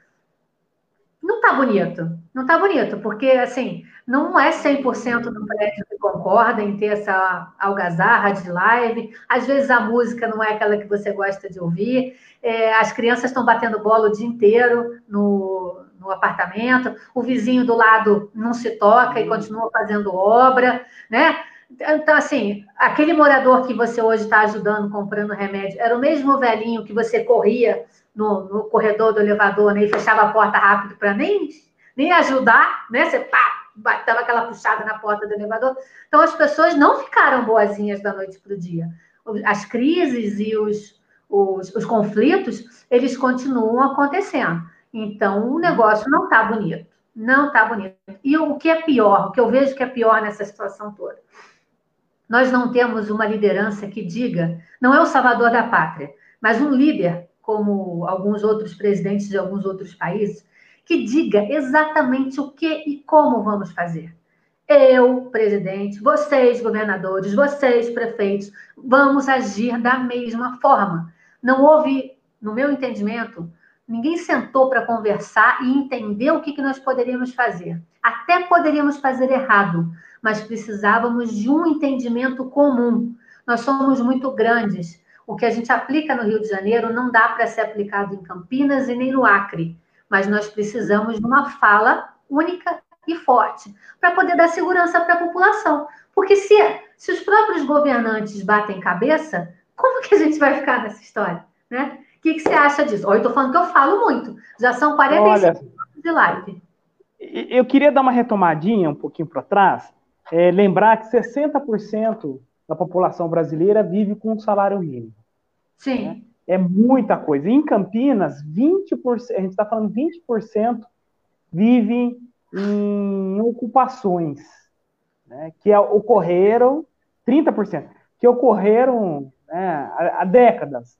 Não tá bonito. Não tá bonito, porque, assim, não é 100% do prédio que concorda em ter essa algazarra de live. Às vezes a música não é aquela que você gosta de ouvir. É, as crianças estão batendo bola o dia inteiro no, no apartamento, o vizinho do lado não se toca e uhum. continua fazendo obra, né? Então, assim, aquele morador que você hoje está ajudando comprando remédio, era o mesmo velhinho que você corria no, no corredor do elevador né, e fechava a porta rápido para nem, nem ajudar, né? Você pá, batava aquela puxada na porta do elevador. Então, as pessoas não ficaram boazinhas da noite para o dia. As crises e os, os, os conflitos, eles continuam acontecendo. Então, o negócio não está bonito. Não está bonito. E o que é pior, o que eu vejo que é pior nessa situação toda? Nós não temos uma liderança que diga, não é o salvador da pátria, mas um líder, como alguns outros presidentes de alguns outros países, que diga exatamente o que e como vamos fazer. Eu, presidente, vocês, governadores, vocês, prefeitos, vamos agir da mesma forma. Não houve, no meu entendimento, Ninguém sentou para conversar e entender o que, que nós poderíamos fazer. Até poderíamos fazer errado, mas precisávamos de um entendimento comum. Nós somos muito grandes. O que a gente aplica no Rio de Janeiro não dá para ser aplicado em Campinas e nem no Acre, mas nós precisamos de uma fala única e forte para poder dar segurança para a população. Porque se, se os próprios governantes batem cabeça, como que a gente vai ficar nessa história? Né? O que, que você acha disso? Olha, eu estou falando que eu falo muito. Já são 45 Olha, de live. Eu queria dar uma retomadinha um pouquinho para trás. É, lembrar que 60% da população brasileira vive com um salário mínimo. Sim. Né? É muita coisa. Em Campinas, 20%, a gente está falando 20% vive em ocupações, né, que ocorreram, 30%, que ocorreram né, há, há décadas.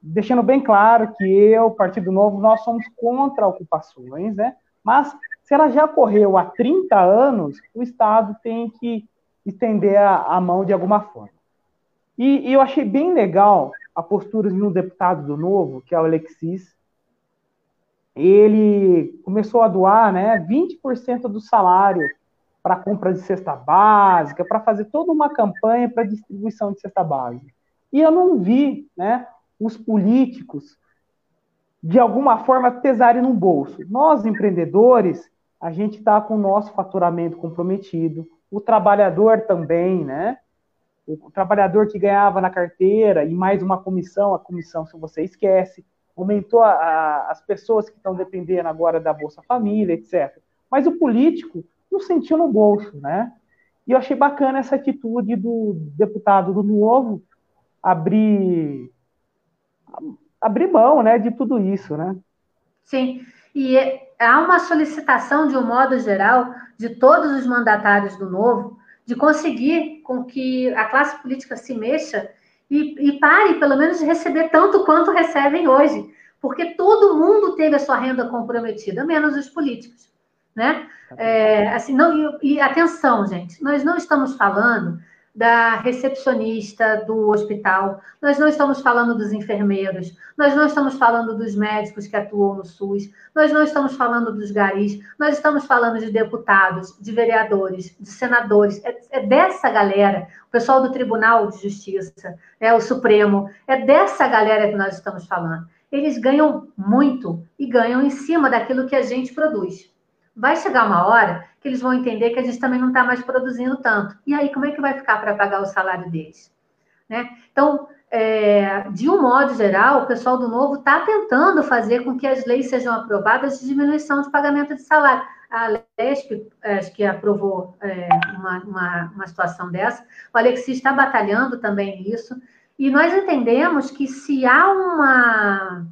Deixando bem claro que eu, Partido Novo, nós somos contra ocupações, né? Mas se ela já ocorreu há 30 anos, o Estado tem que estender a, a mão de alguma forma. E, e, eu achei bem legal a postura de um deputado do Novo, que é o Alexis. Ele começou a doar né, 20% do salário para compra de cesta básica, para fazer toda uma campanha para distribuição de cesta básica. E eu não vi né, os políticos, de alguma forma, pesarem no bolso. Nós, empreendedores, a gente está com o nosso faturamento comprometido, o trabalhador também, né? O trabalhador que ganhava na carteira e mais uma comissão, a comissão, se você esquece, aumentou a, a, as pessoas que estão dependendo agora da Bolsa Família, etc. Mas o político não sentiu no bolso, né? E eu achei bacana essa atitude do deputado do Novo abrir abrir mão, né, de tudo isso, né? Sim. E há uma solicitação de um modo geral de todos os mandatários do Novo de conseguir com que a classe política se mexa e, e pare, pelo menos, de receber tanto quanto recebem hoje, porque todo mundo teve a sua renda comprometida, menos os políticos, né? É, assim, não, e, e atenção, gente, nós não estamos falando da recepcionista do hospital, nós não estamos falando dos enfermeiros, nós não estamos falando dos médicos que atuam no SUS, nós não estamos falando dos garis, nós estamos falando de deputados, de vereadores, de senadores, é, é dessa galera, o pessoal do Tribunal de Justiça, é o Supremo, é dessa galera que nós estamos falando. Eles ganham muito e ganham em cima daquilo que a gente produz vai chegar uma hora que eles vão entender que a gente também não está mais produzindo tanto. E aí, como é que vai ficar para pagar o salário deles? Né? Então, é, de um modo geral, o pessoal do Novo está tentando fazer com que as leis sejam aprovadas de diminuição de pagamento de salário. A LESP, acho que aprovou é, uma, uma, uma situação dessa. O Alexis está batalhando também nisso. E nós entendemos que se há uma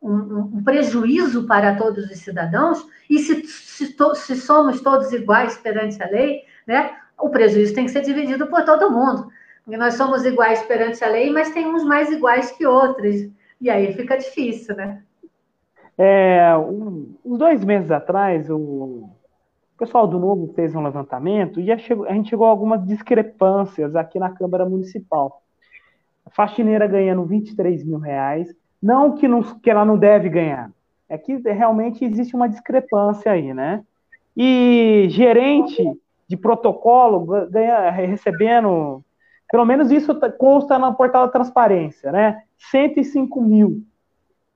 um, um, prejuízo para todos os cidadãos, e se, se, to, se, somos todos iguais perante a lei, né, o prejuízo tem que ser dividido por todo mundo. Porque nós somos iguais perante a lei, mas tem uns mais iguais que outros. E aí fica difícil, né? É, um, uns dois meses atrás, o pessoal do Novo fez um levantamento e a, a gente chegou a algumas discrepâncias aqui na Câmara Municipal. A faxineira ganhando 23 mil reais, não que, não que ela não deve ganhar, é que realmente existe uma discrepância aí, né? E gerente de protocolo ganha, recebendo, pelo menos isso consta no portal da transparência, né? 105 mil.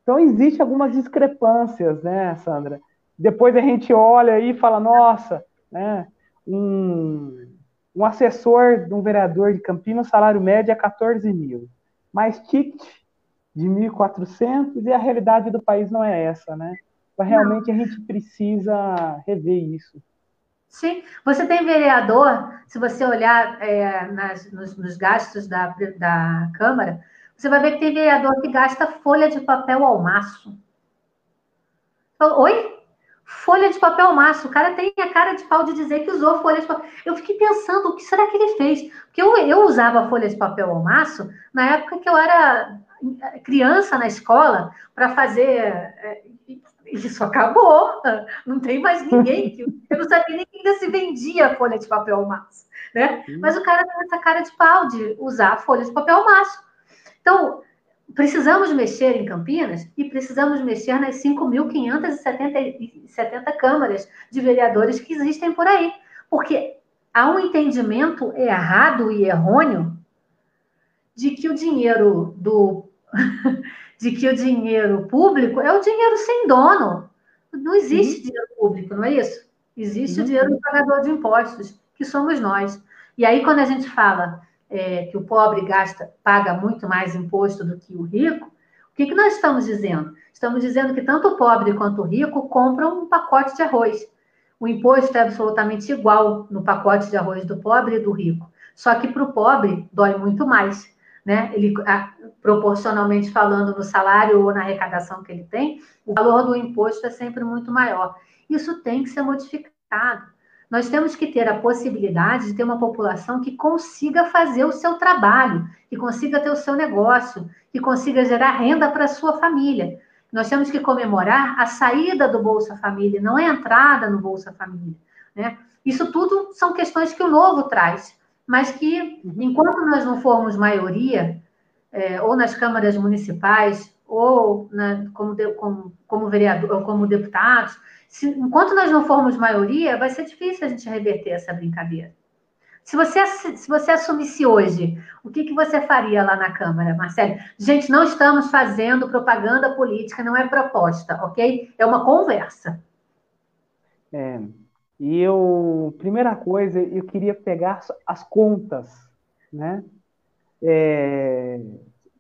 Então, existe algumas discrepâncias, né, Sandra? Depois a gente olha e fala, nossa, né, um, um assessor de um vereador de Campinas, salário médio é 14 mil. Mas ticket de 1.400 e a realidade do país não é essa, né? Então, realmente a gente precisa rever isso. Sim, você tem vereador, se você olhar é, nas, nos, nos, gastos da, da Câmara, você vai ver que tem vereador que gasta folha de papel ao maço. Oi? Folha de papel ao maço. O cara tem a cara de pau de dizer que usou folha de papel. Eu fiquei pensando, o que será que ele fez? Porque eu, eu usava folha de papel ao maço na época que eu era criança na escola para fazer. É, isso acabou, não tem mais ninguém. Eu não sabia nem que ainda se vendia folha de papel maço, né? Mas o cara tem essa cara de pau de usar folha de papel maço. Então, precisamos mexer em Campinas e precisamos mexer nas 5.570 câmaras de vereadores que existem por aí. Porque há um entendimento errado e errôneo de que o dinheiro do *laughs* de que o dinheiro público é o dinheiro sem dono. Não existe uhum. dinheiro público, não é isso? Existe uhum. o dinheiro do pagador de impostos, que somos nós. E aí, quando a gente fala é, que o pobre gasta, paga muito mais imposto do que o rico, o que, que nós estamos dizendo? Estamos dizendo que tanto o pobre quanto o rico compram um pacote de arroz. O imposto é absolutamente igual no pacote de arroz do pobre e do rico. Só que para o pobre dói muito mais né? Ele proporcionalmente falando no salário ou na arrecadação que ele tem, o valor do imposto é sempre muito maior. Isso tem que ser modificado. Nós temos que ter a possibilidade de ter uma população que consiga fazer o seu trabalho, que consiga ter o seu negócio, que consiga gerar renda para a sua família. Nós temos que comemorar a saída do Bolsa Família, não a entrada no Bolsa Família. Né? Isso tudo são questões que o novo traz mas que, uhum. enquanto nós não formos maioria, é, ou nas câmaras municipais, ou na, como, de, como, como vereador, ou como deputados, se, enquanto nós não formos maioria, vai ser difícil a gente reverter essa brincadeira. Se você, se você assumisse hoje, o que, que você faria lá na Câmara, Marcelo? Gente, não estamos fazendo propaganda política, não é proposta, ok? É uma conversa. É, e eu, primeira coisa, eu queria pegar as contas, né? É,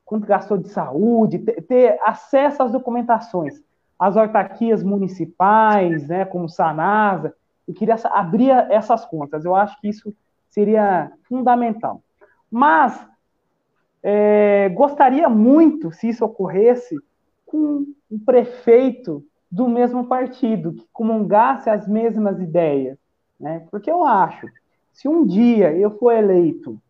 quanto gastou de saúde, ter, ter, acesso às documentações, as autarquias municipais, né, como Sanasa, eu queria abrir essas contas. Eu acho que isso seria fundamental. Mas é, gostaria muito, se isso ocorresse, com um prefeito do mesmo partido, que comungasse as mesmas ideias. Né? Porque eu acho, se um dia eu for eleito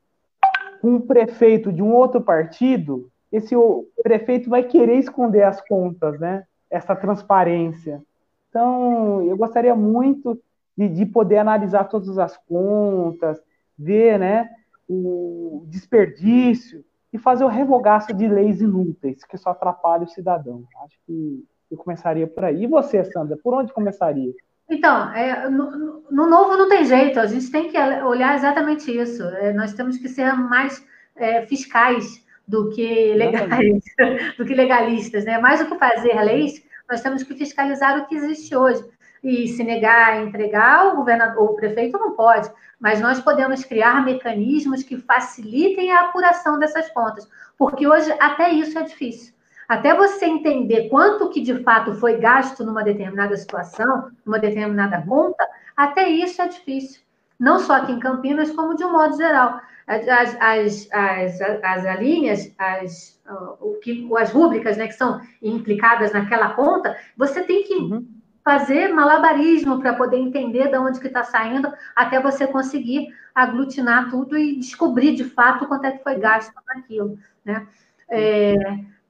um prefeito de um outro partido, esse prefeito vai querer esconder as contas, né? Essa transparência. Então, eu gostaria muito de, de poder analisar todas as contas, ver, né, o desperdício e fazer o revogaço de leis inúteis que só atrapalham o cidadão. Acho que eu começaria por aí. E você, Sandra, por onde começaria? Então, é, no, no, novo não tem jeito, a gente tem que olhar exatamente isso. É, nós temos que ser mais é, fiscais do que legais, *laughs* do que legalistas, né? Mais do que fazer leis, nós temos que fiscalizar o que existe hoje. E se negar a entregar, o governador, o prefeito não pode, mas nós podemos criar mecanismos que facilitem a apuração dessas contas, porque hoje até isso é difícil. Até você entender quanto que de fato foi gasto numa determinada situação, numa determinada conta, até isso é difícil. Não só aqui em Campinas, como de um modo geral. As, as, as, as, as linhas, as, o que, as rúbricas né, que são implicadas naquela conta, você tem que uhum. fazer malabarismo para poder entender de onde que está saindo, até você conseguir aglutinar tudo e descobrir de fato quanto é que foi gasto naquilo. Né? É,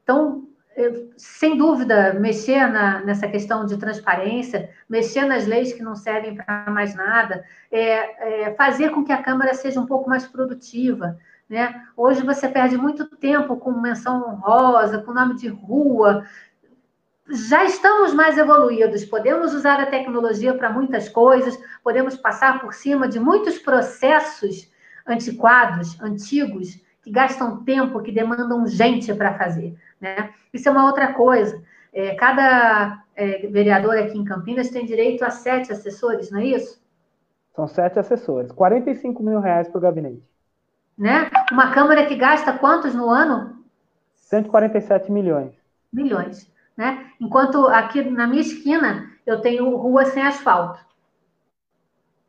então, sem dúvida, mexer na, nessa questão de transparência, mexer nas leis que não servem para mais nada, é, é, fazer com que a Câmara seja um pouco mais produtiva. Né? Hoje você perde muito tempo com menção honrosa, com nome de rua. Já estamos mais evoluídos, podemos usar a tecnologia para muitas coisas, podemos passar por cima de muitos processos antiquados, antigos, que gastam tempo, que demandam gente para fazer. Né? Isso é uma outra coisa. É, cada é, vereador aqui em Campinas tem direito a sete assessores, não é isso? São sete assessores, 45 mil reais por gabinete. Né? Uma Câmara que gasta quantos no ano? 147 milhões. Milhões. Né? Enquanto aqui na minha esquina eu tenho rua sem asfalto.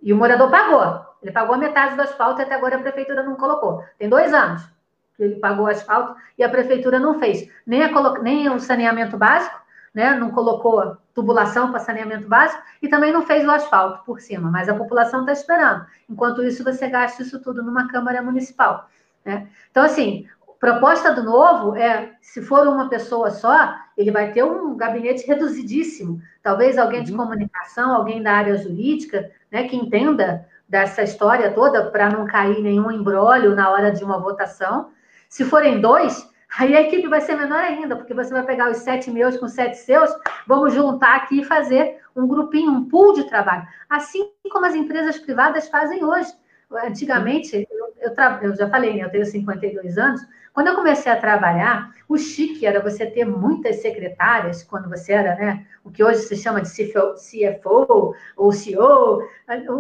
E o morador pagou. Ele pagou a metade do asfalto e até agora a prefeitura não colocou. Tem dois anos que ele pagou o asfalto e a prefeitura não fez. Nem, a, nem o saneamento básico, né? não colocou tubulação para saneamento básico e também não fez o asfalto por cima, mas a população está esperando. Enquanto isso, você gasta isso tudo numa Câmara Municipal. Né? Então, assim, proposta do novo é, se for uma pessoa só, ele vai ter um gabinete reduzidíssimo. Talvez alguém uhum. de comunicação, alguém da área jurídica, né, que entenda dessa história toda para não cair nenhum embrólio na hora de uma votação. Se forem dois, aí a equipe vai ser menor ainda, porque você vai pegar os sete meus com sete seus, vamos juntar aqui e fazer um grupinho, um pool de trabalho. Assim como as empresas privadas fazem hoje. Antigamente, eu, eu, eu já falei, né, eu tenho 52 anos, quando eu comecei a trabalhar, o chique era você ter muitas secretárias, quando você era, né, o que hoje se chama de CFO ou CEO,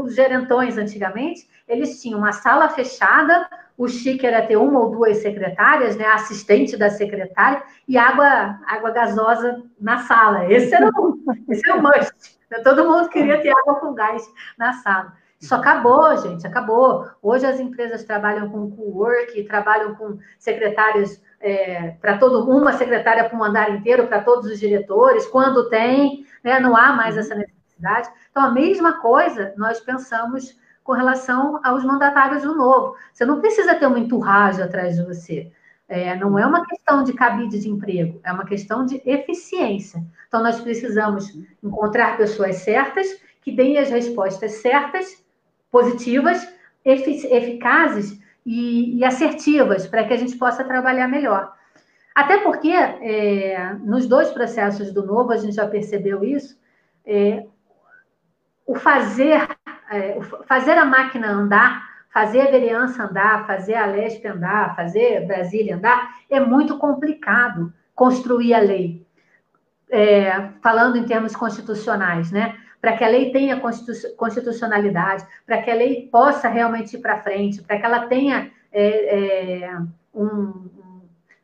os gerentões antigamente, eles tinham uma sala fechada, o chique era ter uma ou duas secretárias, né, assistente da secretária, e água, água gasosa na sala. Esse era o, esse era o must. Todo mundo queria ter água com gás na sala. Isso acabou, gente, acabou. Hoje as empresas trabalham com co-work, trabalham com secretárias é, para todo uma secretária para um andar inteiro, para todos os diretores, quando tem, né, não há mais essa necessidade. Então, a mesma coisa nós pensamos com relação aos mandatários do novo. Você não precisa ter uma enturragem atrás de você. É, não é uma questão de cabide de emprego, é uma questão de eficiência. Então, nós precisamos encontrar pessoas certas que deem as respostas certas positivas, eficazes e, e assertivas, para que a gente possa trabalhar melhor. Até porque, é, nos dois processos do novo, a gente já percebeu isso, é, o fazer, é, fazer a máquina andar, fazer a vereança andar, fazer a Lespe andar, fazer Brasília andar, é muito complicado construir a lei. É, falando em termos constitucionais, né? para que a lei tenha constitucionalidade, para que a lei possa realmente ir para frente, para que ela tenha é, é, um,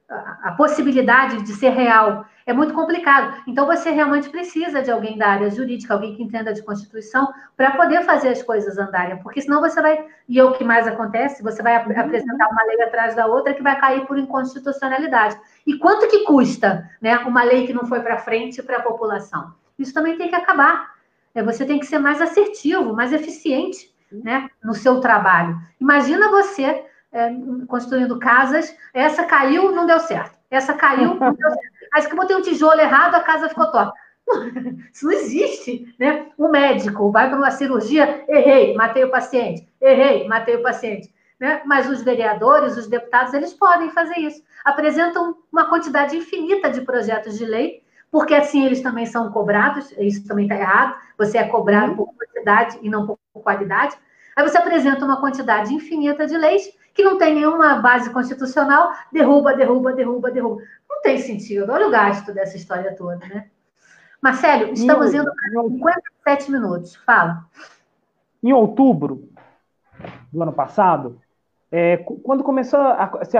a possibilidade de ser real. É muito complicado. Então, você realmente precisa de alguém da área jurídica, alguém que entenda de Constituição, para poder fazer as coisas andarem. Porque senão você vai, e é o que mais acontece, você vai uhum. apresentar uma lei atrás da outra que vai cair por inconstitucionalidade. E quanto que custa né, uma lei que não foi para frente para a população? Isso também tem que acabar. É, você tem que ser mais assertivo, mais eficiente né, no seu trabalho. Imagina você é, construindo casas, essa caiu, não deu certo. Essa caiu, não deu certo. Aí que eu botei um tijolo errado, a casa ficou torta. *laughs* Isso não existe, né? O médico vai para uma cirurgia, errei, matei o paciente, errei, matei o paciente. Né? Mas os vereadores, os deputados, eles podem fazer isso. Apresentam uma quantidade infinita de projetos de lei porque assim eles também são cobrados, isso também está errado, você é cobrado por quantidade e não por qualidade. Aí você apresenta uma quantidade infinita de leis que não tem nenhuma base constitucional, derruba, derruba, derruba, derruba. Não tem sentido. Olha o gasto dessa história toda, né? Marcelo, estamos indo para 57 minutos. Fala. Em outubro do ano passado, é, quando começou a se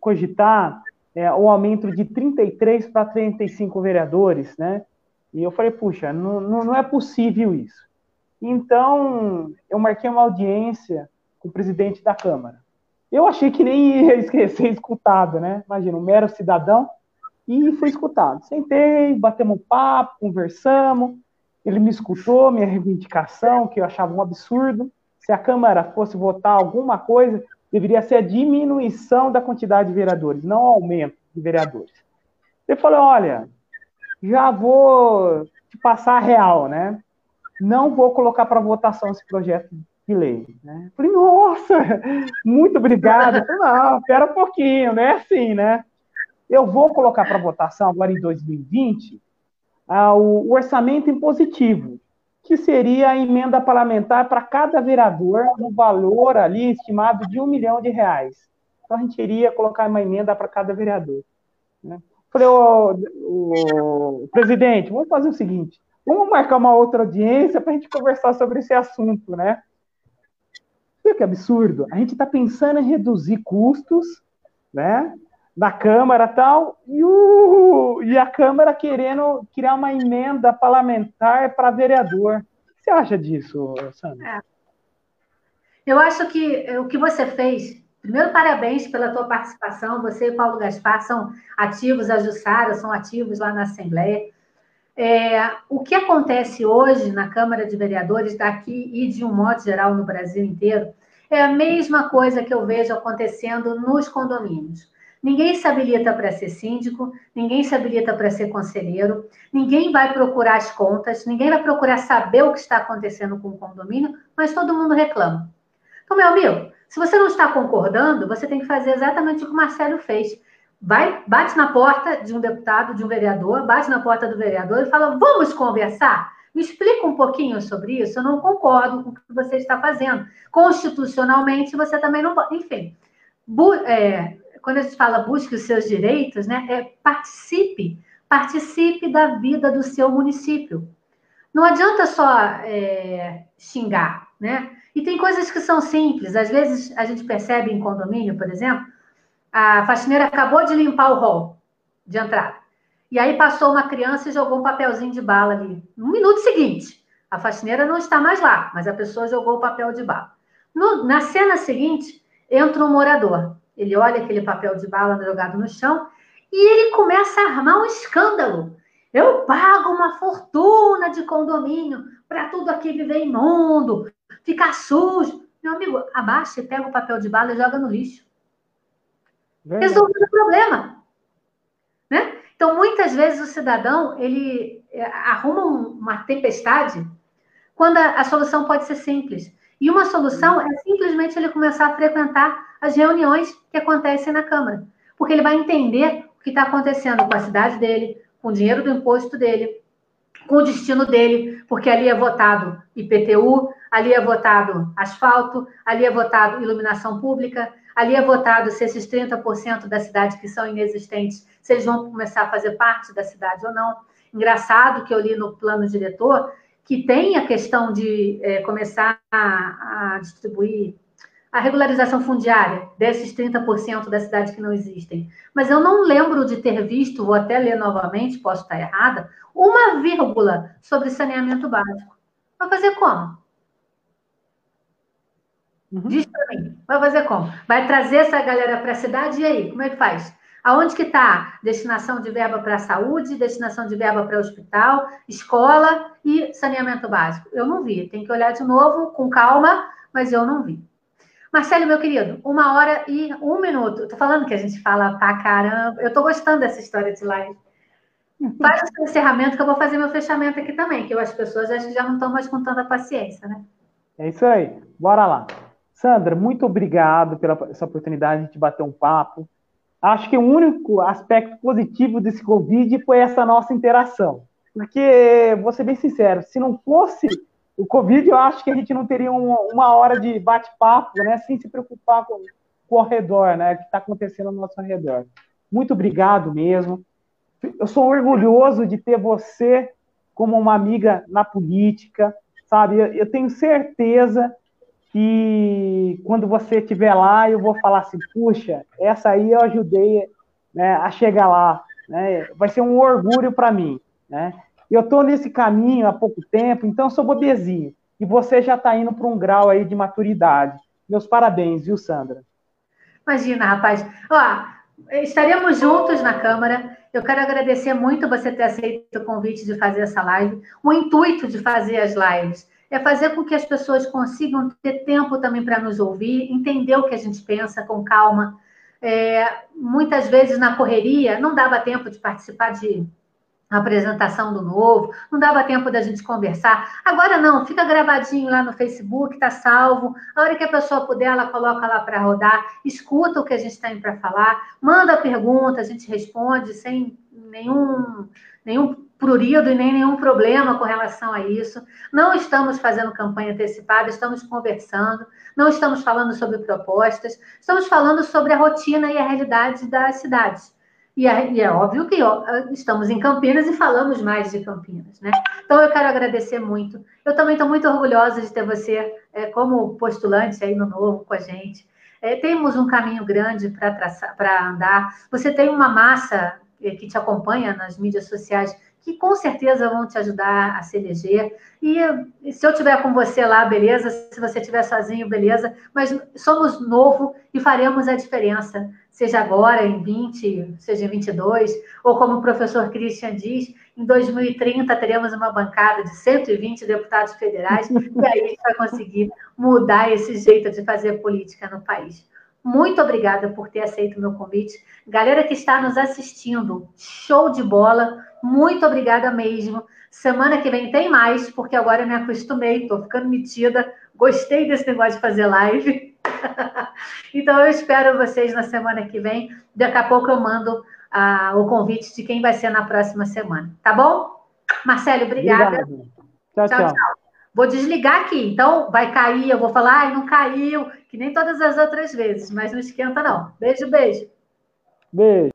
cogitar é, o aumento de 33 para 35 vereadores, né? E eu falei, puxa, não, não é possível isso. Então, eu marquei uma audiência com o presidente da Câmara. Eu achei que nem *laughs* ia ser escutado, né? Imagina, um mero cidadão, e fui escutado. Sentei, batemos um papo, conversamos, ele me escutou, minha reivindicação, que eu achava um absurdo. Se a Câmara fosse votar alguma coisa, deveria ser a diminuição da quantidade de vereadores, não aumento de vereadores. Ele falou: olha, já vou te passar a real, né? Não vou colocar para votação esse projeto de lei. Né? Falei, nossa, *laughs* muito obrigado. Falei, não, espera um pouquinho, né? Assim, né? Eu vou colocar para votação agora em 2020 ah, o, o orçamento impositivo que seria a emenda parlamentar para cada vereador no valor ali estimado de um milhão de reais. Então a gente iria colocar uma emenda para cada vereador. Né? Falei, ô, ô, presidente, vamos fazer o seguinte: vamos marcar uma outra audiência para a gente conversar sobre esse assunto, né? Viu que absurdo? A gente está pensando em reduzir custos, né? da Câmara tal, e, o, e a Câmara querendo criar uma emenda parlamentar para vereador. O que você acha disso, Sandra? É. Eu acho que o que você fez, primeiro, parabéns pela tua participação. Você e Paulo Gaspar são ativos, a Jussara são ativos lá na Assembleia. É, o que acontece hoje na Câmara de Vereadores daqui e de um modo geral no Brasil inteiro é a mesma coisa que eu vejo acontecendo nos condomínios. Ninguém se habilita para ser síndico, ninguém se habilita para ser conselheiro, ninguém vai procurar as contas, ninguém vai procurar saber o que está acontecendo com o condomínio, mas todo mundo reclama. Então, meu amigo, se você não está concordando, você tem que fazer exatamente o que o Marcelo fez. Vai, bate na porta de um deputado, de um vereador, bate na porta do vereador e fala: vamos conversar? Me explica um pouquinho sobre isso. Eu não concordo com o que você está fazendo. Constitucionalmente, você também não pode. Enfim, é, quando a gente fala busque os seus direitos, né, é participe, participe da vida do seu município. Não adianta só é, xingar, né? E tem coisas que são simples. Às vezes a gente percebe em condomínio, por exemplo, a faxineira acabou de limpar o hall de entrada. E aí passou uma criança e jogou um papelzinho de bala ali. No minuto seguinte, a faxineira não está mais lá, mas a pessoa jogou o papel de bala. No, na cena seguinte, entra um morador. Ele olha aquele papel de bala jogado no chão e ele começa a armar um escândalo. Eu pago uma fortuna de condomínio para tudo aqui viver imundo, ficar sujo. Meu amigo, abaixa, pega o papel de bala e joga no lixo. Resolveu o problema. Né? Então, muitas vezes o cidadão ele é, arruma uma tempestade quando a, a solução pode ser simples. E uma solução é simplesmente ele começar a frequentar as reuniões que acontecem na Câmara. Porque ele vai entender o que está acontecendo com a cidade dele, com o dinheiro do imposto dele, com o destino dele, porque ali é votado IPTU, ali é votado asfalto, ali é votado iluminação pública, ali é votado se esses 30% da cidade que são inexistentes, se eles vão começar a fazer parte da cidade ou não. Engraçado que eu li no plano diretor que tem a questão de é, começar a, a distribuir a regularização fundiária desses 30% da cidade que não existem. Mas eu não lembro de ter visto, vou até ler novamente, posso estar errada, uma vírgula sobre saneamento básico. Vai fazer como? Uhum. Diz para mim, vai fazer como? Vai trazer essa galera para a cidade e aí, como é que faz? Aonde que está destinação de verba para saúde, destinação de verba para hospital, escola e saneamento básico? Eu não vi. Tem que olhar de novo, com calma, mas eu não vi. Marcelo, meu querido, uma hora e um minuto. Estou falando que a gente fala pra caramba. Eu estou gostando dessa história de live. Faz o seu encerramento que eu vou fazer meu fechamento aqui também, que as pessoas acho que já não estão mais com tanta paciência, né? É isso aí. Bora lá. Sandra, muito obrigado pela essa oportunidade de bater um papo. Acho que o único aspecto positivo desse Covid foi essa nossa interação. Porque, vou ser bem sincero, se não fosse o Covid, eu acho que a gente não teria uma, uma hora de bate-papo, né, sem se preocupar com, com o redor, né, o que está acontecendo ao nosso redor. Muito obrigado mesmo. Eu sou orgulhoso de ter você como uma amiga na política, sabe? Eu, eu tenho certeza que quando você estiver lá, eu vou falar assim, puxa, essa aí eu ajudei né, a chegar lá, né? Vai ser um orgulho para mim, né? Eu estou nesse caminho há pouco tempo, então sou bobezinho. E você já está indo para um grau aí de maturidade. Meus parabéns, viu, Sandra? Imagina, rapaz. Ó, estaremos juntos na Câmara. Eu quero agradecer muito você ter aceito o convite de fazer essa live. O intuito de fazer as lives é fazer com que as pessoas consigam ter tempo também para nos ouvir, entender o que a gente pensa com calma. É, muitas vezes na correria não dava tempo de participar de a apresentação do novo, não dava tempo da gente conversar. Agora não, fica gravadinho lá no Facebook, está salvo. A hora que a pessoa puder, ela coloca lá para rodar, escuta o que a gente tem para falar, manda a pergunta, a gente responde sem nenhum, nenhum prurido e nem nenhum problema com relação a isso. Não estamos fazendo campanha antecipada, estamos conversando, não estamos falando sobre propostas, estamos falando sobre a rotina e a realidade das cidades. E é, e é, óbvio que ó, estamos em Campinas e falamos mais de Campinas, né? Então eu quero agradecer muito. Eu também estou muito orgulhosa de ter você é, como postulante aí no novo com a gente. É, temos um caminho grande para andar. Você tem uma massa é, que te acompanha nas mídias sociais que com certeza vão te ajudar a se eleger. E se eu tiver com você lá, beleza. Se você estiver sozinho, beleza. Mas somos novo e faremos a diferença seja agora, em 20, seja em 22, ou como o professor Christian diz, em 2030 teremos uma bancada de 120 deputados federais, e aí a gente vai conseguir mudar esse jeito de fazer política no país. Muito obrigada por ter aceito o meu convite. Galera que está nos assistindo, show de bola. Muito obrigada mesmo. Semana que vem tem mais, porque agora eu me acostumei, estou ficando metida. Gostei desse negócio de fazer live. *laughs* então eu espero vocês na semana que vem. Daqui a pouco eu mando ah, o convite de quem vai ser na próxima semana. Tá bom? Marcelo, obrigada. Obrigado. Tchau, tchau. tchau. Vou desligar aqui, então vai cair, eu vou falar, ai, não caiu, que nem todas as outras vezes, mas não esquenta, não. Beijo, beijo. Beijo.